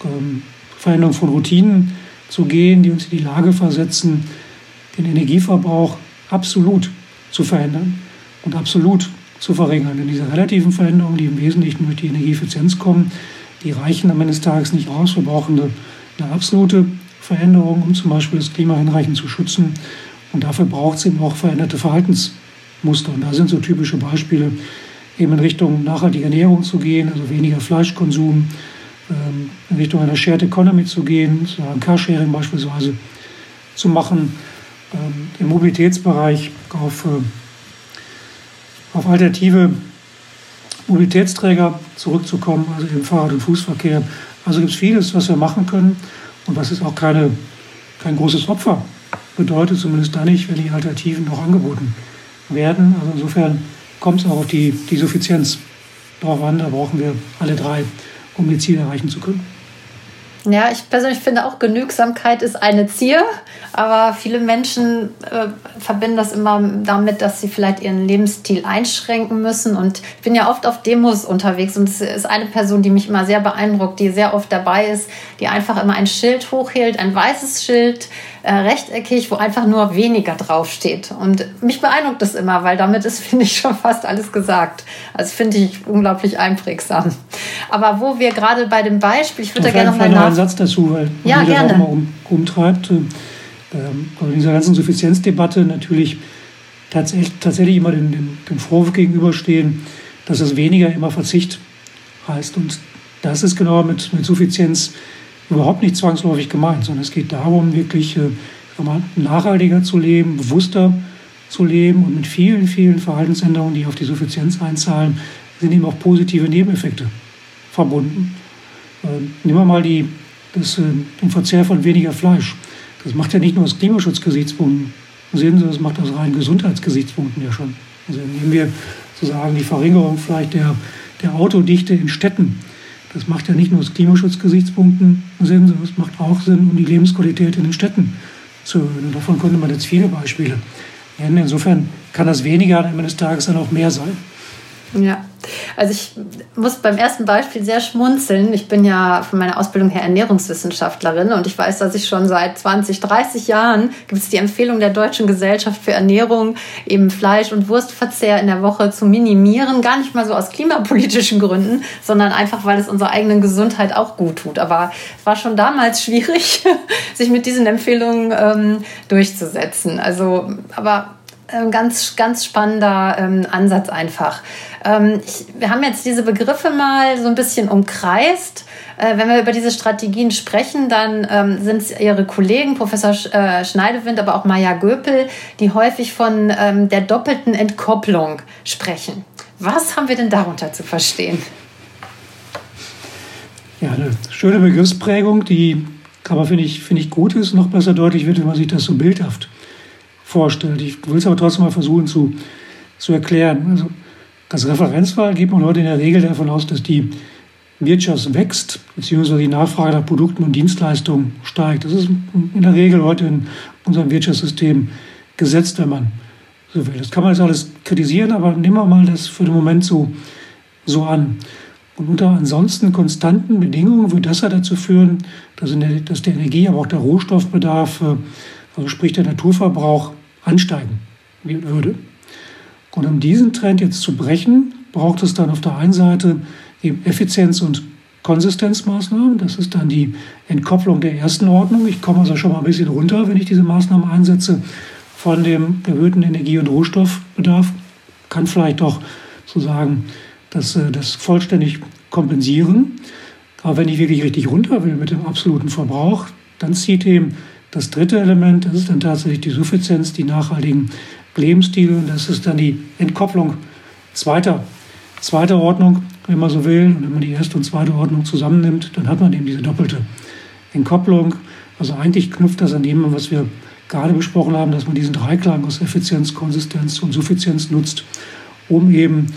ähm, Veränderung von Routinen zu gehen, die uns in die Lage versetzen, den Energieverbrauch absolut zu verändern und absolut zu verringern. Denn diese relativen Veränderungen, die im Wesentlichen durch die Energieeffizienz kommen, die reichen am Ende des Tages nicht aus. Wir brauchen eine, eine absolute Veränderung, um zum Beispiel das Klima hinreichend zu schützen. Und dafür braucht es eben auch veränderte Verhaltensmuster. Und da sind so typische Beispiele, eben in Richtung nachhaltiger Ernährung zu gehen, also weniger Fleischkonsum, in Richtung einer Shared Economy zu gehen, so ein Carsharing beispielsweise zu machen, ähm, im Mobilitätsbereich auf, äh, auf alternative Mobilitätsträger zurückzukommen, also im Fahrrad- und Fußverkehr. Also gibt es vieles, was wir machen können und was ist auch keine, kein großes Opfer bedeutet, zumindest dann nicht, wenn die Alternativen noch angeboten werden. Also insofern kommt es auch auf die, die Suffizienz drauf an, da brauchen wir alle drei um ihr Ziel erreichen zu können. Ja, ich persönlich finde auch, Genügsamkeit ist eine Ziel, aber viele Menschen äh, verbinden das immer damit, dass sie vielleicht ihren Lebensstil einschränken müssen. Und ich bin ja oft auf Demos unterwegs und es ist eine Person, die mich immer sehr beeindruckt, die sehr oft dabei ist, die einfach immer ein Schild hochhält, ein weißes Schild äh, rechteckig, wo einfach nur weniger draufsteht. Und mich beeindruckt das immer, weil damit ist, [LAUGHS] finde ich, schon fast alles gesagt. Also finde ich unglaublich einprägsam. Aber wo wir gerade bei dem Beispiel, ich würde da gerne noch mal nach... einen Satz dazu, weil ja, mich gerne. das auch mal um, umtreibt. Äh, ähm, in dieser ganzen Suffizienzdebatte natürlich tatsächlich, tatsächlich immer den, den, den Vorwurf gegenüberstehen, dass das weniger immer Verzicht heißt. Und das ist genau mit, mit Suffizienz überhaupt nicht zwangsläufig gemeint, sondern es geht darum, wirklich äh, nachhaltiger zu leben, bewusster zu leben und mit vielen, vielen Verhaltensänderungen, die auf die Suffizienz einzahlen, sind eben auch positive Nebeneffekte verbunden. Äh, nehmen wir mal die, das, äh, den Verzehr von weniger Fleisch. Das macht ja nicht nur aus Klimaschutzgesichtspunkten Sinn, sondern das macht aus rein Gesundheitsgesichtspunkten ja schon. Also nehmen wir sozusagen die Verringerung vielleicht der, der Autodichte in Städten das macht ja nicht nur aus Klimaschutzgesichtspunkten Sinn, sondern es macht auch Sinn, um die Lebensqualität in den Städten zu erhöhen. Und davon könnte man jetzt viele Beispiele nennen. Insofern kann das weniger am Ende des Tages dann auch mehr sein. Ja, also ich muss beim ersten Beispiel sehr schmunzeln. Ich bin ja von meiner Ausbildung her Ernährungswissenschaftlerin und ich weiß, dass ich schon seit 20, 30 Jahren gibt es die Empfehlung der Deutschen Gesellschaft für Ernährung, eben Fleisch- und Wurstverzehr in der Woche zu minimieren. Gar nicht mal so aus klimapolitischen Gründen, sondern einfach, weil es unserer eigenen Gesundheit auch gut tut. Aber es war schon damals schwierig, [LAUGHS] sich mit diesen Empfehlungen ähm, durchzusetzen. Also, aber ähm, ganz, ganz spannender ähm, Ansatz einfach. Ähm, ich, wir haben jetzt diese Begriffe mal so ein bisschen umkreist. Äh, wenn wir über diese Strategien sprechen, dann ähm, sind es Ihre Kollegen, Professor Sch äh, Schneidewind, aber auch Maya Göpel, die häufig von ähm, der doppelten Entkopplung sprechen. Was haben wir denn darunter zu verstehen? Ja, eine schöne Begriffsprägung, die aber, finde ich, find ich gut ist, noch besser deutlich wird, wenn man sich das so bildhaft vorstellt. Ich will es aber trotzdem mal versuchen zu, zu erklären. Also als Referenzwahl geht man heute in der Regel davon aus, dass die Wirtschaft wächst, beziehungsweise die Nachfrage nach Produkten und Dienstleistungen steigt. Das ist in der Regel heute in unserem Wirtschaftssystem gesetzt, wenn man so will. Das kann man jetzt alles kritisieren, aber nehmen wir mal das für den Moment so, so an. Und unter ansonsten konstanten Bedingungen wird das ja dazu führen, dass, der, dass der Energie, aber auch der Rohstoffbedarf, äh, also sprich der Naturverbrauch, ansteigen würde. Und um diesen Trend jetzt zu brechen, braucht es dann auf der einen Seite eben Effizienz- und Konsistenzmaßnahmen. Das ist dann die Entkopplung der ersten Ordnung. Ich komme also schon mal ein bisschen runter, wenn ich diese Maßnahmen einsetze, von dem erhöhten Energie- und Rohstoffbedarf. Kann vielleicht doch sozusagen das, äh, das vollständig kompensieren. Aber wenn ich wirklich richtig runter will mit dem absoluten Verbrauch, dann zieht eben das dritte Element, das ist dann tatsächlich die Suffizienz, die nachhaltigen Lebensstile und das ist dann die Entkopplung zweiter, zweiter Ordnung, wenn man so will. Und wenn man die erste und zweite Ordnung zusammennimmt, dann hat man eben diese doppelte Entkopplung. Also eigentlich knüpft das an dem, was wir gerade besprochen haben, dass man diesen Dreiklang aus Effizienz, Konsistenz und Suffizienz nutzt, um eben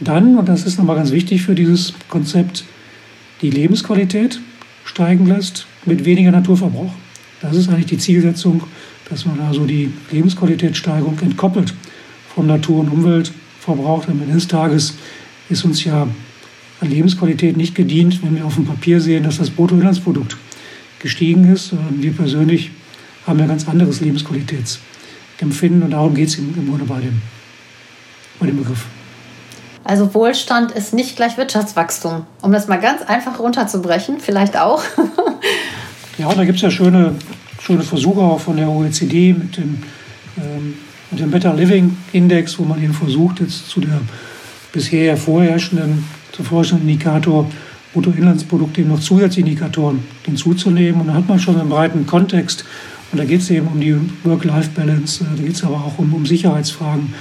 dann, und das ist nochmal ganz wichtig für dieses Konzept, die Lebensqualität steigen lässt mit weniger Naturverbrauch. Das ist eigentlich die Zielsetzung, dass man also die Lebensqualitätssteigerung entkoppelt vom Natur- und Umweltverbrauch. Am Ende des Tages ist uns ja an Lebensqualität nicht gedient, wenn wir auf dem Papier sehen, dass das Bruttoinlandsprodukt gestiegen ist. Wir persönlich haben ja ganz anderes Lebensqualitätsempfinden und darum geht es im, Grunde bei dem, bei dem Begriff. Also Wohlstand ist nicht gleich Wirtschaftswachstum. Um das mal ganz einfach runterzubrechen, vielleicht auch. Ja, da gibt es ja schöne, schöne Versuche auch von der OECD mit dem, ähm, mit dem Better Living Index, wo man eben versucht, jetzt zu der bisher vorherrschenden, zu vorherrschenden Indikator Bruttoinlandsprodukt eben noch Zusatzindikatoren hinzuzunehmen. Und da hat man schon einen breiten Kontext. Und da geht es eben um die Work-Life-Balance, äh, da geht es aber auch um, um Sicherheitsfragen,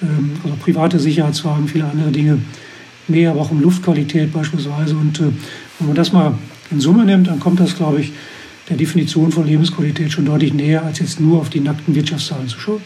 ähm, also private Sicherheitsfragen, viele andere Dinge mehr, aber auch um Luftqualität beispielsweise. Und äh, wenn man das mal in Summe nimmt, dann kommt das, glaube ich, der Definition von Lebensqualität schon deutlich näher, als jetzt nur auf die nackten Wirtschaftszahlen zu schauen.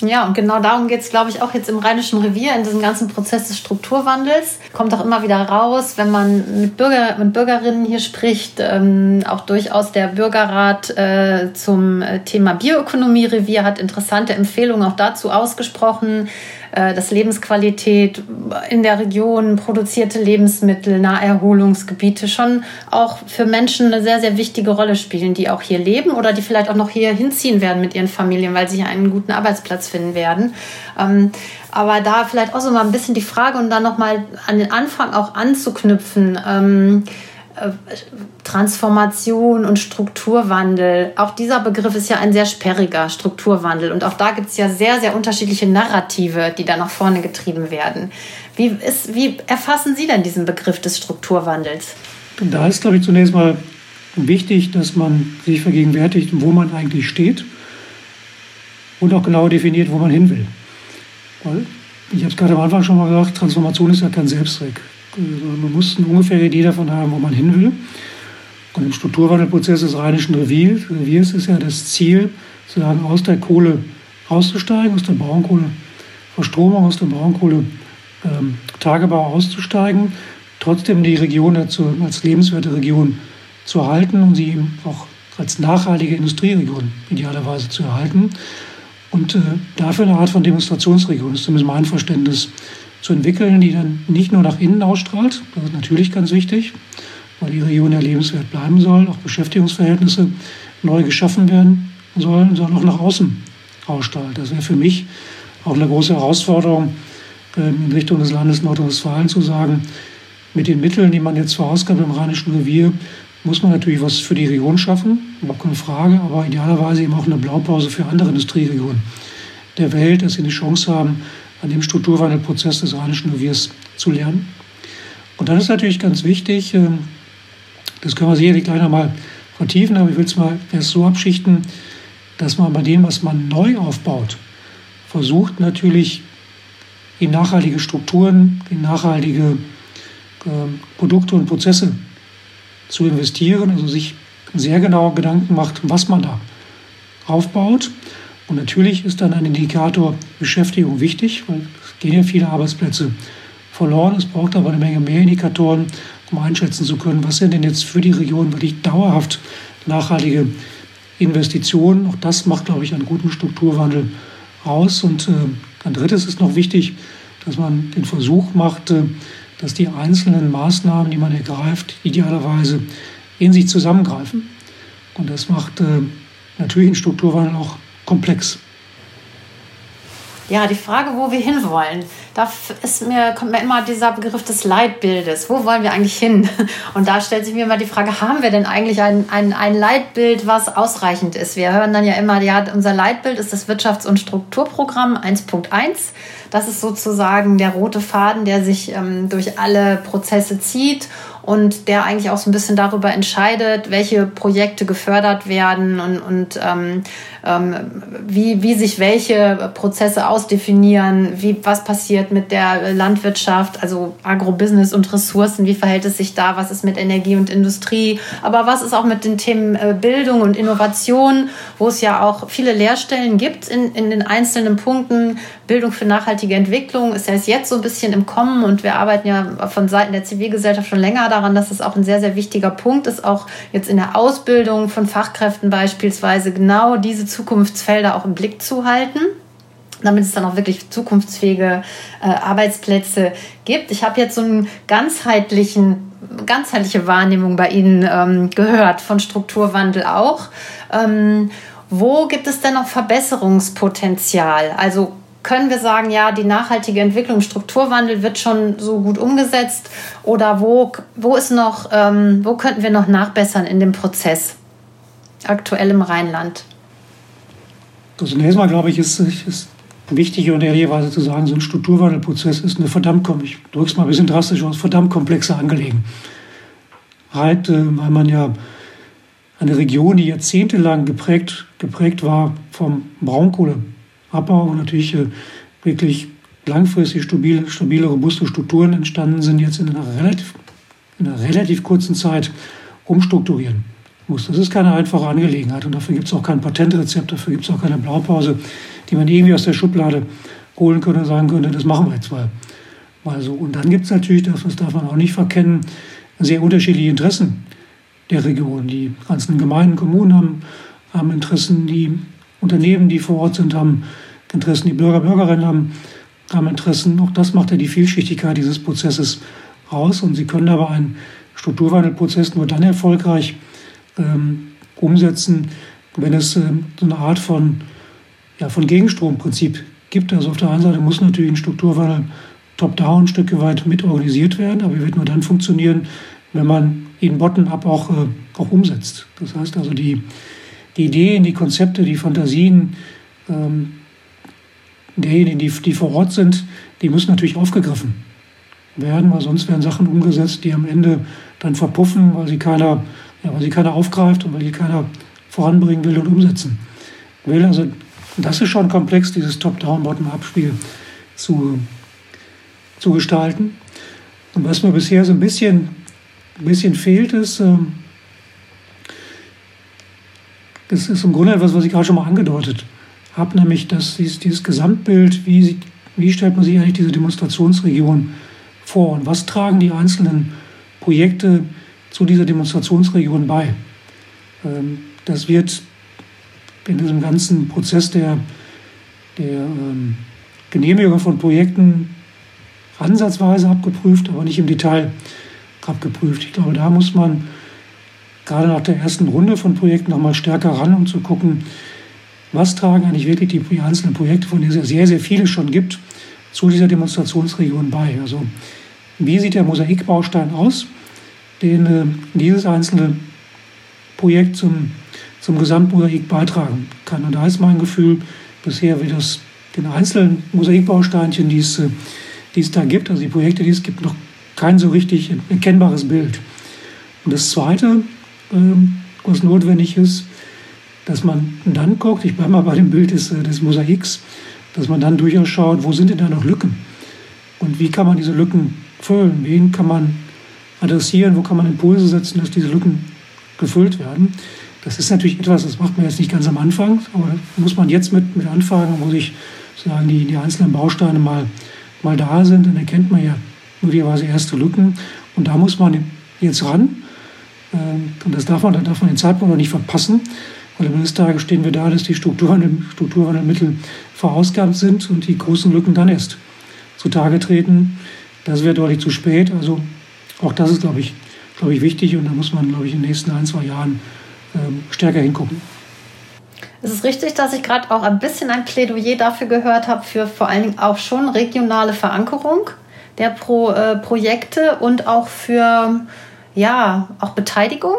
Ja, und genau darum geht es, glaube ich, auch jetzt im Rheinischen Revier, in diesem ganzen Prozess des Strukturwandels. Kommt auch immer wieder raus, wenn man mit, Bürger, mit Bürgerinnen hier spricht, ähm, auch durchaus der Bürgerrat äh, zum Thema Bioökonomie-Revier hat interessante Empfehlungen auch dazu ausgesprochen. Äh, dass Lebensqualität in der Region, produzierte Lebensmittel, Naherholungsgebiete schon auch für Menschen eine sehr, sehr wichtige Rolle spielen, die auch hier leben oder die vielleicht auch noch hier hinziehen werden mit ihren Familien, weil sie hier einen guten Arbeitsplatz finden werden. Ähm, aber da vielleicht auch so mal ein bisschen die Frage und dann nochmal an den Anfang auch anzuknüpfen. Transformation und Strukturwandel. Auch dieser Begriff ist ja ein sehr sperriger Strukturwandel. Und auch da gibt es ja sehr, sehr unterschiedliche Narrative, die da nach vorne getrieben werden. Wie, ist, wie erfassen Sie denn diesen Begriff des Strukturwandels? Da ist, glaube ich, zunächst mal wichtig, dass man sich vergegenwärtigt, wo man eigentlich steht und auch genau definiert, wo man hin will. Weil, ich habe es gerade am Anfang schon mal gesagt, Transformation ist ja kein Selbstzweck. Also man muss eine ungefähre Idee davon haben, wo man hin will. Und im Strukturwandelprozess des Rheinischen Reviers, Reviers ist ja das Ziel, sozusagen aus der Kohle auszusteigen, aus der Braunkohle, Verstromung aus der Braunkohle, ähm, Tagebau auszusteigen, trotzdem die Region dazu, als lebenswerte Region zu erhalten und sie eben auch als nachhaltige Industrieregion idealerweise zu erhalten. Und äh, dafür eine Art von Demonstrationsregion ist zumindest mein Verständnis zu entwickeln, die dann nicht nur nach innen ausstrahlt, das ist natürlich ganz wichtig, weil die Region ja lebenswert bleiben soll, auch Beschäftigungsverhältnisse neu geschaffen werden sollen, sondern auch nach außen ausstrahlt. Das wäre für mich auch eine große Herausforderung ähm, in Richtung des Landes Nordrhein-Westfalen zu sagen, mit den Mitteln, die man jetzt vorausgabe im Rheinischen Revier, muss man natürlich was für die Region schaffen, überhaupt keine Frage, aber idealerweise eben auch eine Blaupause für andere Industrieregionen der Welt, dass sie eine Chance haben, an dem Strukturwandelprozess des Rheinischen Reviers zu lernen. Und dann ist natürlich ganz wichtig, ähm, das können wir sicherlich gleich nochmal vertiefen, aber ich will es mal erst so abschichten, dass man bei dem, was man neu aufbaut, versucht natürlich in nachhaltige Strukturen, in nachhaltige ähm, Produkte und Prozesse zu investieren, also sich sehr genau Gedanken macht, was man da aufbaut und natürlich ist dann ein Indikator Beschäftigung wichtig, weil es gehen ja viele Arbeitsplätze verloren. Es braucht aber eine Menge mehr Indikatoren, um einschätzen zu können, was sind denn jetzt für die Region wirklich dauerhaft nachhaltige Investitionen. Auch das macht, glaube ich, einen guten Strukturwandel aus. Und äh, ein drittes ist noch wichtig, dass man den Versuch macht, äh, dass die einzelnen Maßnahmen, die man ergreift, idealerweise in sich zusammengreifen. Und das macht äh, natürlich einen Strukturwandel auch komplex. Ja, die Frage, wo wir hinwollen, da ist mir, kommt mir immer dieser Begriff des Leitbildes. Wo wollen wir eigentlich hin? [LAUGHS] Und da stellt sich mir immer die Frage, haben wir denn eigentlich ein, ein, ein Leitbild, was ausreichend ist? Wir hören dann ja immer, ja, unser Leitbild ist das Wirtschafts- und Strukturprogramm 1.1. Das ist sozusagen der rote Faden, der sich ähm, durch alle Prozesse zieht und der eigentlich auch so ein bisschen darüber entscheidet, welche Projekte gefördert werden und, und ähm, wie, wie sich welche Prozesse ausdefinieren, wie, was passiert mit der Landwirtschaft, also Agrobusiness und Ressourcen, wie verhält es sich da, was ist mit Energie und Industrie, aber was ist auch mit den Themen äh, Bildung und Innovation, wo es ja auch viele Lehrstellen gibt in, in den einzelnen Punkten. Bildung für nachhaltige Entwicklung ist ja jetzt so ein bisschen im Kommen und wir arbeiten ja von Seiten der Zivilgesellschaft schon länger daran, dass es auch ein sehr, sehr wichtiger Punkt ist, auch jetzt in der Ausbildung von Fachkräften beispielsweise genau diese Zukunftsfelder auch im Blick zu halten damit es dann auch wirklich zukunftsfähige äh, Arbeitsplätze gibt. Ich habe jetzt so einen ganzheitlichen, ganzheitliche Wahrnehmung bei Ihnen ähm, gehört von Strukturwandel auch. Ähm, wo gibt es denn noch Verbesserungspotenzial? Also können wir sagen, ja, die nachhaltige Entwicklung, Strukturwandel wird schon so gut umgesetzt? Oder wo, wo ist noch, ähm, wo könnten wir noch nachbessern in dem Prozess aktuell im Rheinland? Zunächst mal, glaube ich, ist, ist wichtig und ehrlicherweise zu sagen, so ein Strukturwandelprozess ist eine verdammt, ich drücke es mal ein bisschen drastisch aus, verdammt komplexe Angelegenheit, halt, äh, weil man ja eine Region, die jahrzehntelang geprägt, geprägt war vom Braunkohle, Abbau und natürlich äh, wirklich langfristig stabile, stabile, robuste Strukturen entstanden sind, jetzt in einer relativ, in einer relativ kurzen Zeit umstrukturieren muss. Das ist keine einfache Angelegenheit und dafür gibt es auch kein Patentrezept, dafür gibt es auch keine Blaupause, die man irgendwie aus der Schublade holen könnte und sagen könnte, das machen wir jetzt mal. mal so. Und dann gibt es natürlich, das, das darf man auch nicht verkennen, sehr unterschiedliche Interessen der Region. Die ganzen Gemeinden, Kommunen haben, haben Interessen, die Unternehmen, die vor Ort sind, haben Interessen, die Bürger, Bürgerinnen haben haben Interessen. Auch das macht ja die Vielschichtigkeit dieses Prozesses aus. Und Sie können aber einen Strukturwandelprozess nur dann erfolgreich ähm, umsetzen, wenn es ähm, so eine Art von, ja, von Gegenstromprinzip gibt. Also auf der einen Seite muss natürlich ein Strukturwandel top-down ein Stück weit mit organisiert werden, aber er wird nur dann funktionieren, wenn man ihn bottom-up auch, äh, auch umsetzt. Das heißt also, die, die Ideen, die Konzepte, die Fantasien ähm, derjenigen, die, die vor Ort sind, die müssen natürlich aufgegriffen werden, weil sonst werden Sachen umgesetzt, die am Ende dann verpuffen, weil sie keiner, ja, weil sie keiner aufgreift und weil die keiner voranbringen will und umsetzen will. Also das ist schon komplex, dieses Top-Down, Bottom-Up-Spiel zu, zu gestalten. Und was mir bisher so ein bisschen, ein bisschen fehlt, ist, ähm, das ist im Grunde etwas, was ich gerade schon mal angedeutet habe, nämlich dass dieses, dieses Gesamtbild, wie, wie stellt man sich eigentlich diese Demonstrationsregion vor und was tragen die einzelnen Projekte zu dieser Demonstrationsregion bei. Ähm, das wird in diesem ganzen Prozess der, der ähm, Genehmigung von Projekten ansatzweise abgeprüft, aber nicht im Detail abgeprüft. Ich glaube, da muss man gerade nach der ersten Runde von Projekten noch mal stärker ran, um zu gucken, was tragen eigentlich wirklich die einzelnen Projekte, von denen es sehr, sehr viele schon gibt, zu dieser Demonstrationsregion bei. Also wie sieht der Mosaikbaustein aus, den äh, dieses einzelne Projekt zum, zum Gesamtmosaik beitragen kann. Und da ist mein Gefühl bisher, wie das den einzelnen Mosaikbausteinchen, die es, äh, die es da gibt, also die Projekte, die es gibt, noch kein so richtig erkennbares Bild. Und das Zweite, ähm, was notwendig ist, dass man dann guckt, ich bleibe mal bei dem Bild des, äh, des Mosaiks, dass man dann durchaus schaut, wo sind denn da noch Lücken? Und wie kann man diese Lücken füllen? Wen kann man adressieren? Wo kann man Impulse setzen, dass diese Lücken gefüllt werden? Das ist natürlich etwas, das macht man jetzt nicht ganz am Anfang, aber muss man jetzt mit, mit anfangen, wo sich sagen, die, die einzelnen Bausteine mal, mal da sind, dann erkennt man ja möglicherweise erste Lücken. Und da muss man jetzt ran. Ähm, und das darf man, da darf man den Zeitpunkt noch nicht verpassen, weil am Ende des Tages stehen wir da, dass die Strukturwandel, Strukturwandelmittel verausgabt sind und die großen Lücken dann erst zutage treten. Das wäre deutlich zu spät. Also auch das ist, glaube ich, glaube ich, wichtig und da muss man, glaube ich, in den nächsten ein, zwei Jahren ähm, stärker hingucken. Es ist richtig, dass ich gerade auch ein bisschen ein Plädoyer dafür gehört habe, für vor allen Dingen auch schon regionale Verankerung der Pro, äh, Projekte und auch für ja, auch Beteiligung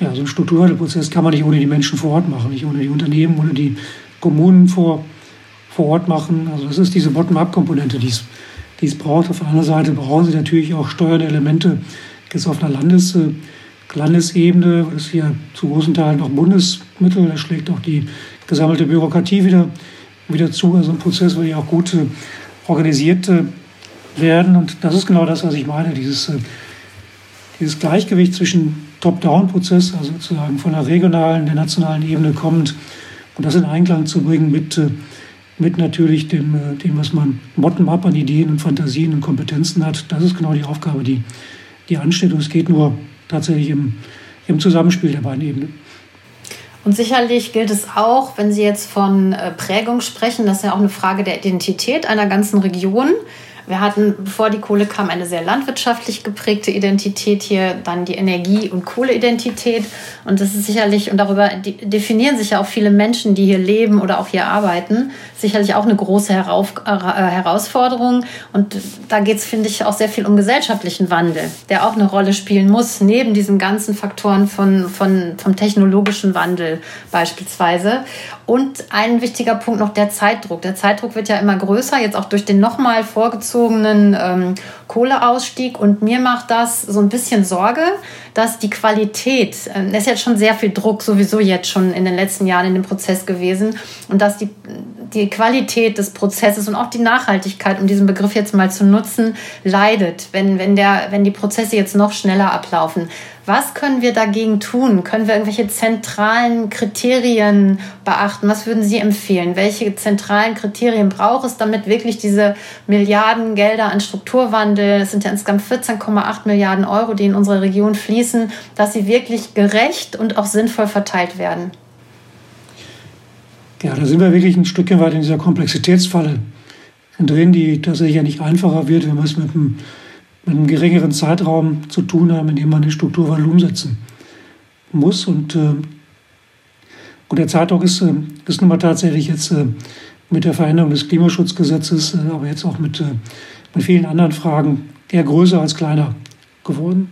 ja, so einen Strukturwandelprozess kann man nicht ohne die Menschen vor Ort machen, nicht ohne die Unternehmen, ohne die Kommunen vor, vor Ort machen. Also das ist diese Bottom-up-Komponente, die es, die es braucht. Auf der anderen Seite brauchen sie natürlich auch steuernde Elemente jetzt auf einer Landes, äh, Landesebene, das ist hier zu großen Teilen noch Bundesmittel, da schlägt auch die gesammelte Bürokratie wieder, wieder zu. Also ein Prozess will ja auch gut äh, organisiert äh, werden. Und das ist genau das, was ich meine, dieses, dieses Gleichgewicht zwischen Top-Down-Prozess, also sozusagen von der regionalen, der nationalen Ebene kommend und das in Einklang zu bringen mit, äh, mit natürlich dem, äh, dem, was man bottom-up an Ideen und Fantasien und Kompetenzen hat. Das ist genau die Aufgabe, die, die ansteht. Und es geht nur tatsächlich im, im Zusammenspiel der beiden Ebenen. Und sicherlich gilt es auch, wenn Sie jetzt von äh, Prägung sprechen, das ist ja auch eine Frage der Identität einer ganzen Region. Wir hatten, bevor die Kohle kam, eine sehr landwirtschaftlich geprägte Identität hier, dann die Energie- und Kohleidentität. Und das ist sicherlich, und darüber definieren sich ja auch viele Menschen, die hier leben oder auch hier arbeiten, sicherlich auch eine große Herauf äh, Herausforderung. Und da geht es, finde ich, auch sehr viel um gesellschaftlichen Wandel, der auch eine Rolle spielen muss, neben diesen ganzen Faktoren von, von, vom technologischen Wandel beispielsweise. Und ein wichtiger Punkt noch der Zeitdruck. Der Zeitdruck wird ja immer größer, jetzt auch durch den nochmal vorgezogenen ähm, Kohleausstieg. Und mir macht das so ein bisschen Sorge, dass die Qualität, äh, es ist jetzt schon sehr viel Druck sowieso jetzt schon in den letzten Jahren in dem Prozess gewesen, und dass die, die Qualität des Prozesses und auch die Nachhaltigkeit, um diesen Begriff jetzt mal zu nutzen, leidet, wenn, wenn, der, wenn die Prozesse jetzt noch schneller ablaufen. Was können wir dagegen tun? Können wir irgendwelche zentralen Kriterien beachten? Was würden Sie empfehlen? Welche zentralen Kriterien braucht es, damit wirklich diese Milliarden Gelder an Strukturwandel, es sind ja insgesamt 14,8 Milliarden Euro, die in unsere Region fließen, dass sie wirklich gerecht und auch sinnvoll verteilt werden? Ja, da sind wir wirklich ein Stückchen weit in dieser Komplexitätsfalle drin, die tatsächlich ja nicht einfacher wird, wenn wir es mit einem, mit einem geringeren Zeitraum zu tun haben, in dem man den Strukturwandel umsetzen muss. Und, äh, und der Zeitdruck ist, äh, ist nun mal tatsächlich jetzt äh, mit der Veränderung des Klimaschutzgesetzes, äh, aber jetzt auch mit, mit vielen anderen Fragen eher größer als kleiner geworden.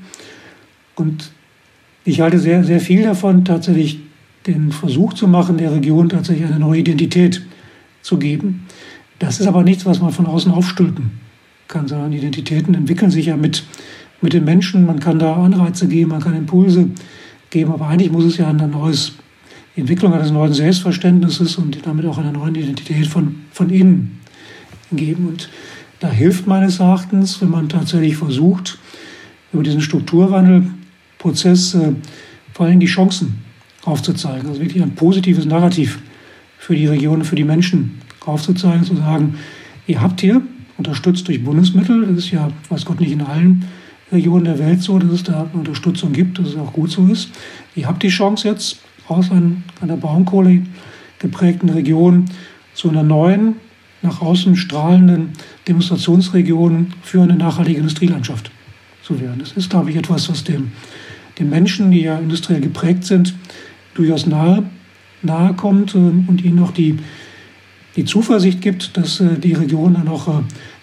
Und ich halte sehr, sehr viel davon, tatsächlich den Versuch zu machen, der Region tatsächlich eine neue Identität zu geben. Das ist aber nichts, was man von außen aufstülpen kann, sondern Identitäten entwickeln sich ja mit, mit den Menschen. Man kann da Anreize geben, man kann Impulse geben, aber eigentlich muss es ja ein neues die Entwicklung eines neuen Selbstverständnisses und damit auch einer neuen Identität von, von innen geben. Und da hilft meines Erachtens, wenn man tatsächlich versucht, über diesen Strukturwandelprozess äh, vor allem die Chancen aufzuzeigen. Also wirklich ein positives Narrativ für die Region, für die Menschen aufzuzeigen, zu sagen, ihr habt hier, unterstützt durch Bundesmittel, das ist ja, weiß Gott, nicht in allen Regionen der Welt so, dass es da Unterstützung gibt, dass es auch gut so ist. Ihr habt die Chance jetzt, aus einer Braunkohle geprägten Region zu einer neuen, nach außen strahlenden Demonstrationsregion für eine nachhaltige Industrielandschaft zu werden. Das ist, glaube ich, etwas, was dem, den Menschen, die ja industriell geprägt sind, durchaus nahe, nahe kommt äh, und ihnen auch die, die Zuversicht gibt, dass äh, die Region dann auch äh,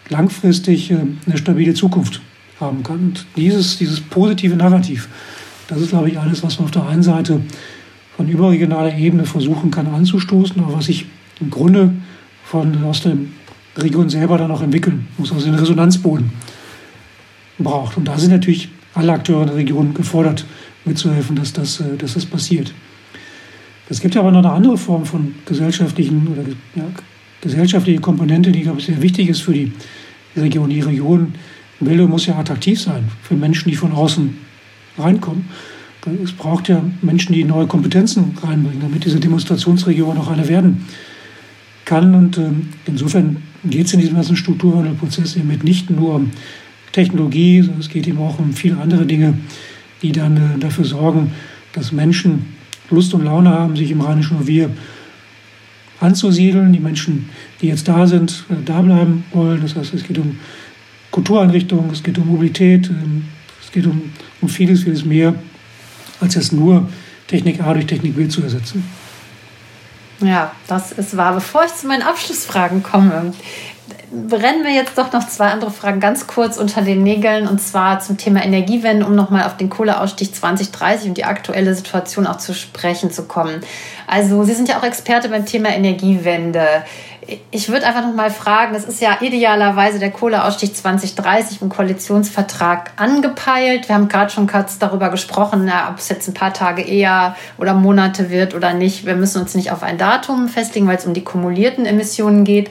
langfristig eine stabile Zukunft haben kann. Und dieses, dieses positive Narrativ, das ist, glaube ich, alles, was man auf der einen Seite von überregionaler Ebene versuchen kann anzustoßen, aber was sich im Grunde von, aus der Region selber dann auch entwickeln muss, also den Resonanzboden braucht. Und da sind natürlich alle Akteure in der Region gefordert, mitzuhelfen, dass das, äh, dass das passiert. Es gibt ja aber noch eine andere Form von gesellschaftlichen oder ja, gesellschaftliche Komponente, die, glaube ich, sehr wichtig ist für die Region. Die Region Bildung muss ja attraktiv sein für Menschen, die von außen reinkommen. Es braucht ja Menschen, die neue Kompetenzen reinbringen, damit diese Demonstrationsregion auch eine werden kann. Und äh, insofern geht es in diesem ganzen Strukturwandelprozess eben nicht nur um Technologie, sondern es geht eben auch um viele andere Dinge, die dann äh, dafür sorgen, dass Menschen Lust und Laune haben, sich im Rheinischen Revier anzusiedeln. Die Menschen, die jetzt da sind, äh, da bleiben wollen. Das heißt, es geht um Kultureinrichtungen, es geht um Mobilität, ähm, es geht um, um vieles, vieles mehr als jetzt nur Technik A durch Technik B zu ersetzen. Ja, das ist wahr. Bevor ich zu meinen Abschlussfragen komme, brennen wir jetzt doch noch zwei andere Fragen ganz kurz unter den Nägeln und zwar zum Thema Energiewende, um nochmal auf den Kohleausstieg 2030 und die aktuelle Situation auch zu sprechen zu kommen. Also Sie sind ja auch Experte beim Thema Energiewende. Ich würde einfach noch mal fragen, es ist ja idealerweise der Kohleausstieg 2030 im Koalitionsvertrag angepeilt. Wir haben gerade schon kurz darüber gesprochen, na, ob es jetzt ein paar Tage eher oder Monate wird oder nicht. Wir müssen uns nicht auf ein Datum festlegen, weil es um die kumulierten Emissionen geht.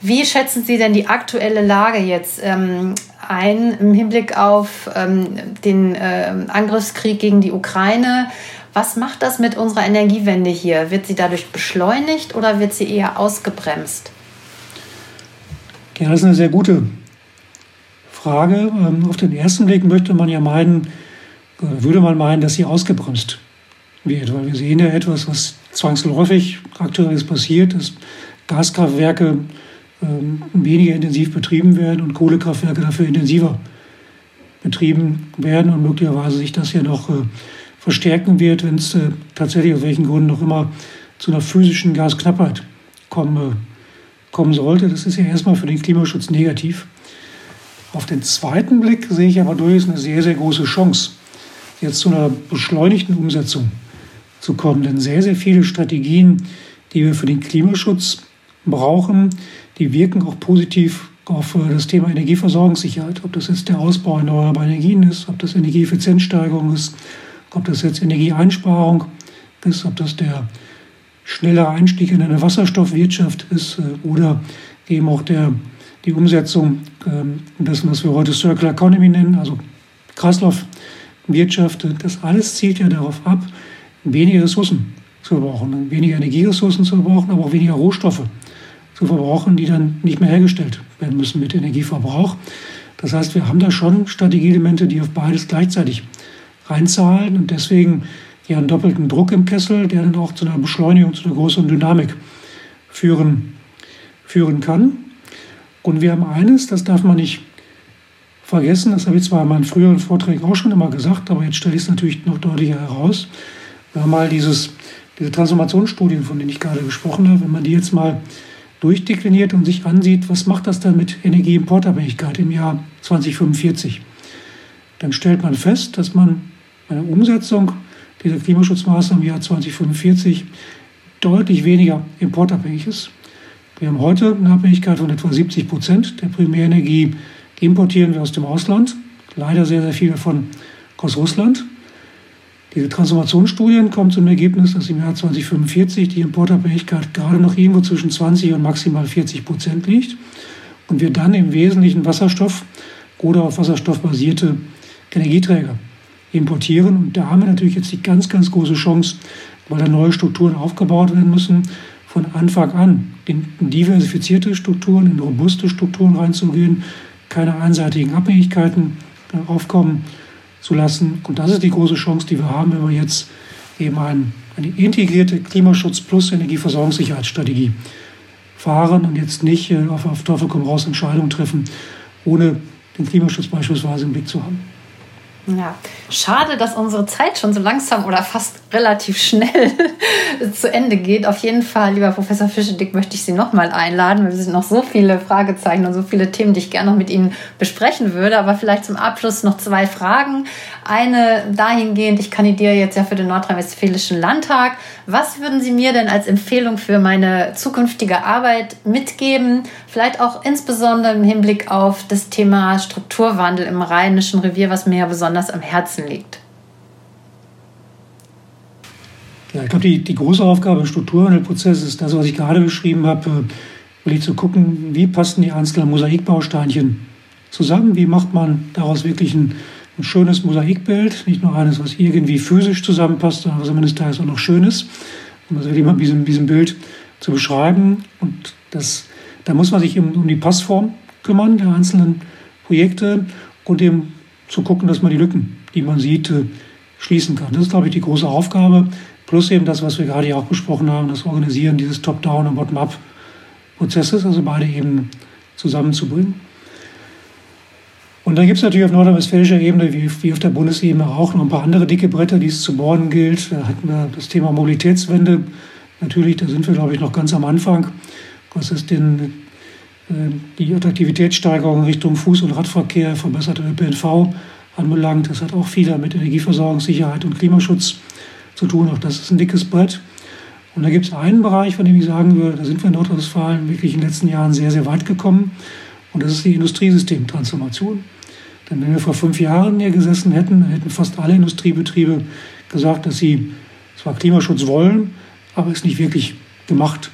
Wie schätzen Sie denn die aktuelle Lage jetzt ähm, ein im Hinblick auf ähm, den äh, Angriffskrieg gegen die Ukraine? Was macht das mit unserer Energiewende hier? Wird sie dadurch beschleunigt oder wird sie eher ausgebremst? Ja, das ist eine sehr gute Frage. Ähm, auf den ersten Blick möchte man ja meinen, würde man meinen, dass sie ausgebremst wird, weil wir sehen ja etwas, was zwangsläufig aktuell ist passiert, dass Gaskraftwerke weniger intensiv betrieben werden und Kohlekraftwerke dafür intensiver betrieben werden und möglicherweise sich das ja noch äh, verstärken wird, wenn es äh, tatsächlich aus welchen Gründen noch immer zu einer physischen Gasknappheit kommen, äh, kommen sollte. Das ist ja erstmal für den Klimaschutz negativ. Auf den zweiten Blick sehe ich aber durchaus eine sehr, sehr große Chance, jetzt zu einer beschleunigten Umsetzung zu kommen. Denn sehr, sehr viele Strategien, die wir für den Klimaschutz brauchen, die wirken auch positiv auf äh, das Thema Energieversorgungssicherheit. Ob das jetzt der Ausbau erneuerbarer Energien ist, ob das Energieeffizienzsteigerung ist, ob das jetzt Energieeinsparung ist, ob das der schnelle Einstieg in eine Wasserstoffwirtschaft ist äh, oder eben auch der, die Umsetzung ähm, dessen, was wir heute Circular Economy nennen, also Kreislaufwirtschaft. Das alles zielt ja darauf ab, weniger Ressourcen zu verbrauchen, weniger Energieressourcen zu verbrauchen, aber auch weniger Rohstoffe zu verbrauchen, die dann nicht mehr hergestellt werden müssen mit Energieverbrauch. Das heißt, wir haben da schon Strategieelemente, die auf beides gleichzeitig reinzahlen und deswegen ja einen doppelten Druck im Kessel, der dann auch zu einer Beschleunigung, zu einer größeren Dynamik führen, führen kann. Und wir haben eines, das darf man nicht vergessen, das habe ich zwar in meinen früheren Vorträgen auch schon immer gesagt, aber jetzt stelle ich es natürlich noch deutlicher heraus. Wir haben mal dieses, diese Transformationsstudien, von denen ich gerade gesprochen habe, wenn man die jetzt mal durchdekliniert und sich ansieht, was macht das dann mit Energieimportabhängigkeit im Jahr 2045, dann stellt man fest, dass man bei der Umsetzung dieser Klimaschutzmaßnahmen im Jahr 2045 deutlich weniger importabhängig ist. Wir haben heute eine Abhängigkeit von etwa 70 Prozent der Primärenergie importieren wir aus dem Ausland. Leider sehr, sehr viel davon aus Russland. Diese Transformationsstudien kommen zum Ergebnis, dass im Jahr 2045 die Importabhängigkeit gerade noch irgendwo zwischen 20 und maximal 40 Prozent liegt und wir dann im Wesentlichen Wasserstoff oder auf Wasserstoff basierte Energieträger importieren. Und da haben wir natürlich jetzt die ganz, ganz große Chance, weil da neue Strukturen aufgebaut werden müssen, von Anfang an in diversifizierte Strukturen, in robuste Strukturen reinzugehen, keine einseitigen Abhängigkeiten aufkommen zu lassen. Und das ist die große Chance, die wir haben, wenn wir jetzt eben ein, eine integrierte Klimaschutz plus Energieversorgungssicherheitsstrategie fahren und jetzt nicht äh, auf, auf Teufel komm raus Entscheidungen treffen, ohne den Klimaschutz beispielsweise im Blick zu haben. Ja, schade, dass unsere Zeit schon so langsam oder fast relativ schnell [LAUGHS] zu Ende geht. Auf jeden Fall, lieber Professor Fischedick, möchte ich Sie nochmal einladen. Wir sind noch so viele Fragezeichen und so viele Themen, die ich gerne noch mit Ihnen besprechen würde. Aber vielleicht zum Abschluss noch zwei Fragen. Eine dahingehend, ich kandidiere jetzt ja für den Nordrhein-Westfälischen Landtag. Was würden Sie mir denn als Empfehlung für meine zukünftige Arbeit mitgeben? Vielleicht auch insbesondere im Hinblick auf das Thema Strukturwandel im Rheinischen Revier, was mir ja besonders am Herzen liegt. Ja, ich glaube, die, die große Aufgabe im Strukturwandelprozess ist das, was ich gerade beschrieben habe, wirklich zu gucken, wie passen die einzelnen Mosaikbausteinchen zusammen, wie macht man daraus wirklich ein ein schönes Mosaikbild, nicht nur eines, was irgendwie physisch zusammenpasst, sondern was zumindest da ist auch noch schön ist. Um das wirklich mal diesem, diesem Bild zu beschreiben. Und das, da muss man sich um die Passform kümmern der einzelnen Projekte und eben zu gucken, dass man die Lücken, die man sieht, äh, schließen kann. Das ist, glaube ich, die große Aufgabe. Plus eben das, was wir gerade auch besprochen haben, das Organisieren dieses Top-Down- und Bottom-Up-Prozesses, also beide eben zusammenzubringen. Und dann gibt es natürlich auf nordrhein-westfälischer Ebene, wie, wie auf der Bundesebene auch, noch ein paar andere dicke Bretter, die es zu bohren gilt. Da hatten wir das Thema Mobilitätswende. Natürlich, da sind wir, glaube ich, noch ganz am Anfang. Was ist denn die Attraktivitätssteigerung Richtung Fuß- und Radverkehr, verbesserter ÖPNV anbelangt? Das hat auch viel mit Energieversorgungssicherheit und Klimaschutz zu tun. Auch das ist ein dickes Brett. Und da gibt es einen Bereich, von dem ich sagen würde, da sind wir in Nordrhein-Westfalen wirklich in den letzten Jahren sehr, sehr weit gekommen. Und das ist die Industriesystemtransformation. Denn wenn wir vor fünf Jahren hier gesessen hätten, dann hätten fast alle Industriebetriebe gesagt, dass sie zwar Klimaschutz wollen, aber es nicht wirklich gemacht.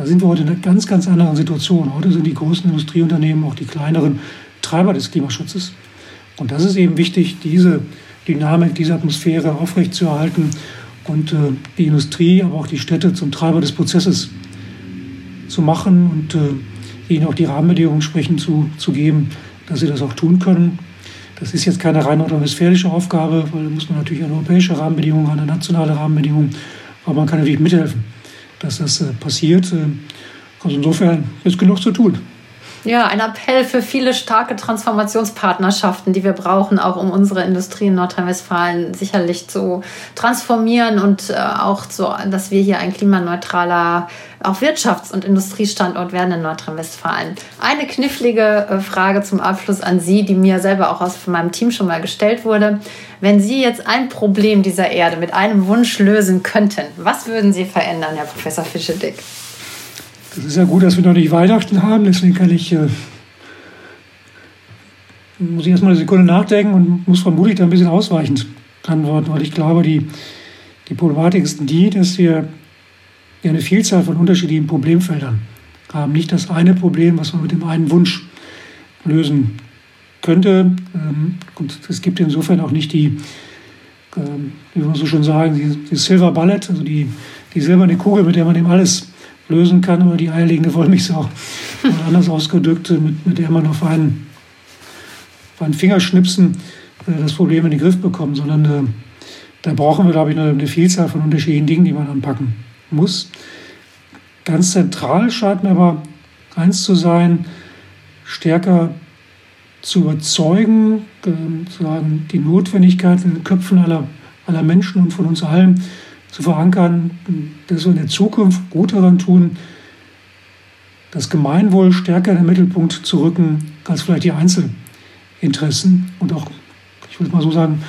Da sind wir heute in einer ganz, ganz anderen Situation. Heute sind die großen Industrieunternehmen auch die kleineren Treiber des Klimaschutzes. Und das ist eben wichtig, diese Dynamik, diese Atmosphäre aufrechtzuerhalten und äh, die Industrie, aber auch die Städte zum Treiber des Prozesses zu machen und äh, ihnen auch die Rahmenbedingungen entsprechend zu, zu geben, dass sie das auch tun können. Das ist jetzt keine rein nordrhein-westfälische Aufgabe, weil da muss man natürlich eine europäische Rahmenbedingung, eine nationale Rahmenbedingung, aber man kann natürlich mithelfen, dass das äh, passiert. Also insofern ist genug zu tun. Ja, ein Appell für viele starke Transformationspartnerschaften, die wir brauchen, auch um unsere Industrie in Nordrhein-Westfalen sicherlich zu transformieren und äh, auch so, dass wir hier ein klimaneutraler auch Wirtschafts- und Industriestandort werden in Nordrhein-Westfalen. Eine knifflige äh, Frage zum Abschluss an Sie, die mir selber auch aus meinem Team schon mal gestellt wurde. Wenn Sie jetzt ein Problem dieser Erde mit einem Wunsch lösen könnten, was würden Sie verändern, Herr Professor Fischedick? Das ist ja gut, dass wir noch nicht Weihnachten haben, deswegen kann ich, äh, muss ich erstmal eine Sekunde nachdenken und muss vermutlich da ein bisschen ausweichend antworten, weil ich glaube, die, die Problematik ist die, dass wir eine Vielzahl von unterschiedlichen Problemfeldern haben. Nicht das eine Problem, was man mit dem einen Wunsch lösen könnte. Ähm, und es gibt insofern auch nicht die, ähm, wie wir so schon sagen, die, die Silver Bullet, also die, die silberne Kugel, mit der man eben alles lösen kann, oder die eierlegende Wollmilchsau. [LAUGHS] Oder anders ausgedrückt, mit, mit der man auf einen, auf einen Fingerschnipsen äh, das Problem in den Griff bekommt, sondern äh, da brauchen wir, glaube ich, eine, Vielzahl von unterschiedlichen Dingen, die man anpacken muss. Ganz zentral scheint mir aber eins zu sein, stärker zu überzeugen, äh, die Notwendigkeit in den Köpfen aller, aller Menschen und von uns allen zu verankern, dass wir in der Zukunft gut daran tun, das Gemeinwohl stärker in den Mittelpunkt zu rücken als vielleicht die Einzelinteressen und auch, ich würde mal so sagen,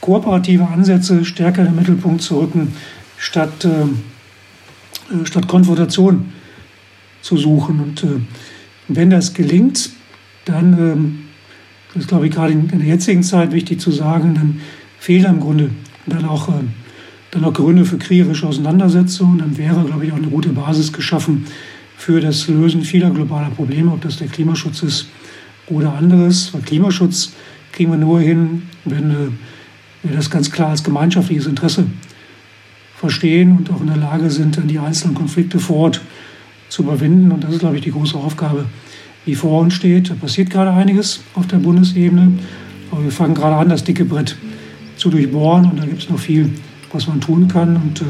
kooperative Ansätze stärker in den Mittelpunkt zu rücken, statt, äh, äh statt Konfrontation zu suchen. Und äh, wenn das gelingt, dann, ähm, das ist glaube ich gerade in, in, der jetzigen Zeit wichtig zu sagen, dann fehlen im Grunde dann auch, äh, dann auch Gründe für kriegerische Auseinandersetzungen. Dann wäre, glaube ich, auch eine gute Basis geschaffen für das Lösen vieler globaler Probleme, ob das der Klimaschutz ist oder anderes. Weil Klimaschutz kriegen wir nur hin, wenn wir das ganz klar als gemeinschaftliches Interesse verstehen und auch in der Lage sind, dann die einzelnen Konflikte vor Ort zu überwinden. Und das ist, glaube ich, die große Aufgabe, die vor uns steht. Da passiert gerade einiges auf der Bundesebene. Aber wir fangen gerade an, das dicke Brett zu durchbohren. Und da gibt es noch viel, was man tun kann. Und äh,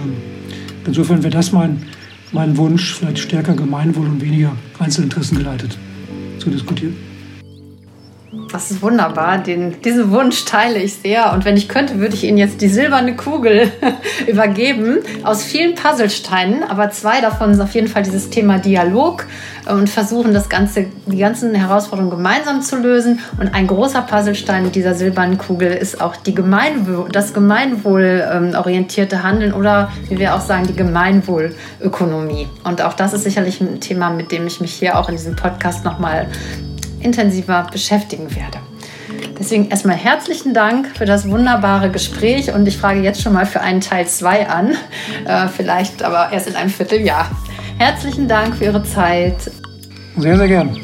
insofern wäre das mein, mein Wunsch, vielleicht stärker Gemeinwohl und weniger Einzelinteressen geleitet zu diskutieren. Das ist wunderbar. Den, diesen Wunsch teile ich sehr. Und wenn ich könnte, würde ich Ihnen jetzt die silberne Kugel [LAUGHS] übergeben aus vielen Puzzlesteinen. Aber zwei davon sind auf jeden Fall dieses Thema Dialog und versuchen, das Ganze, die ganzen Herausforderungen gemeinsam zu lösen. Und ein großer Puzzlestein dieser silbernen Kugel ist auch die Gemeinwohl, das gemeinwohlorientierte Handeln oder, wie wir auch sagen, die Gemeinwohlökonomie. Und auch das ist sicherlich ein Thema, mit dem ich mich hier auch in diesem Podcast nochmal intensiver beschäftigen werde. Deswegen erstmal herzlichen Dank für das wunderbare Gespräch und ich frage jetzt schon mal für einen Teil 2 an, äh, vielleicht aber erst in einem Vierteljahr. Herzlichen Dank für Ihre Zeit. Sehr, sehr gern.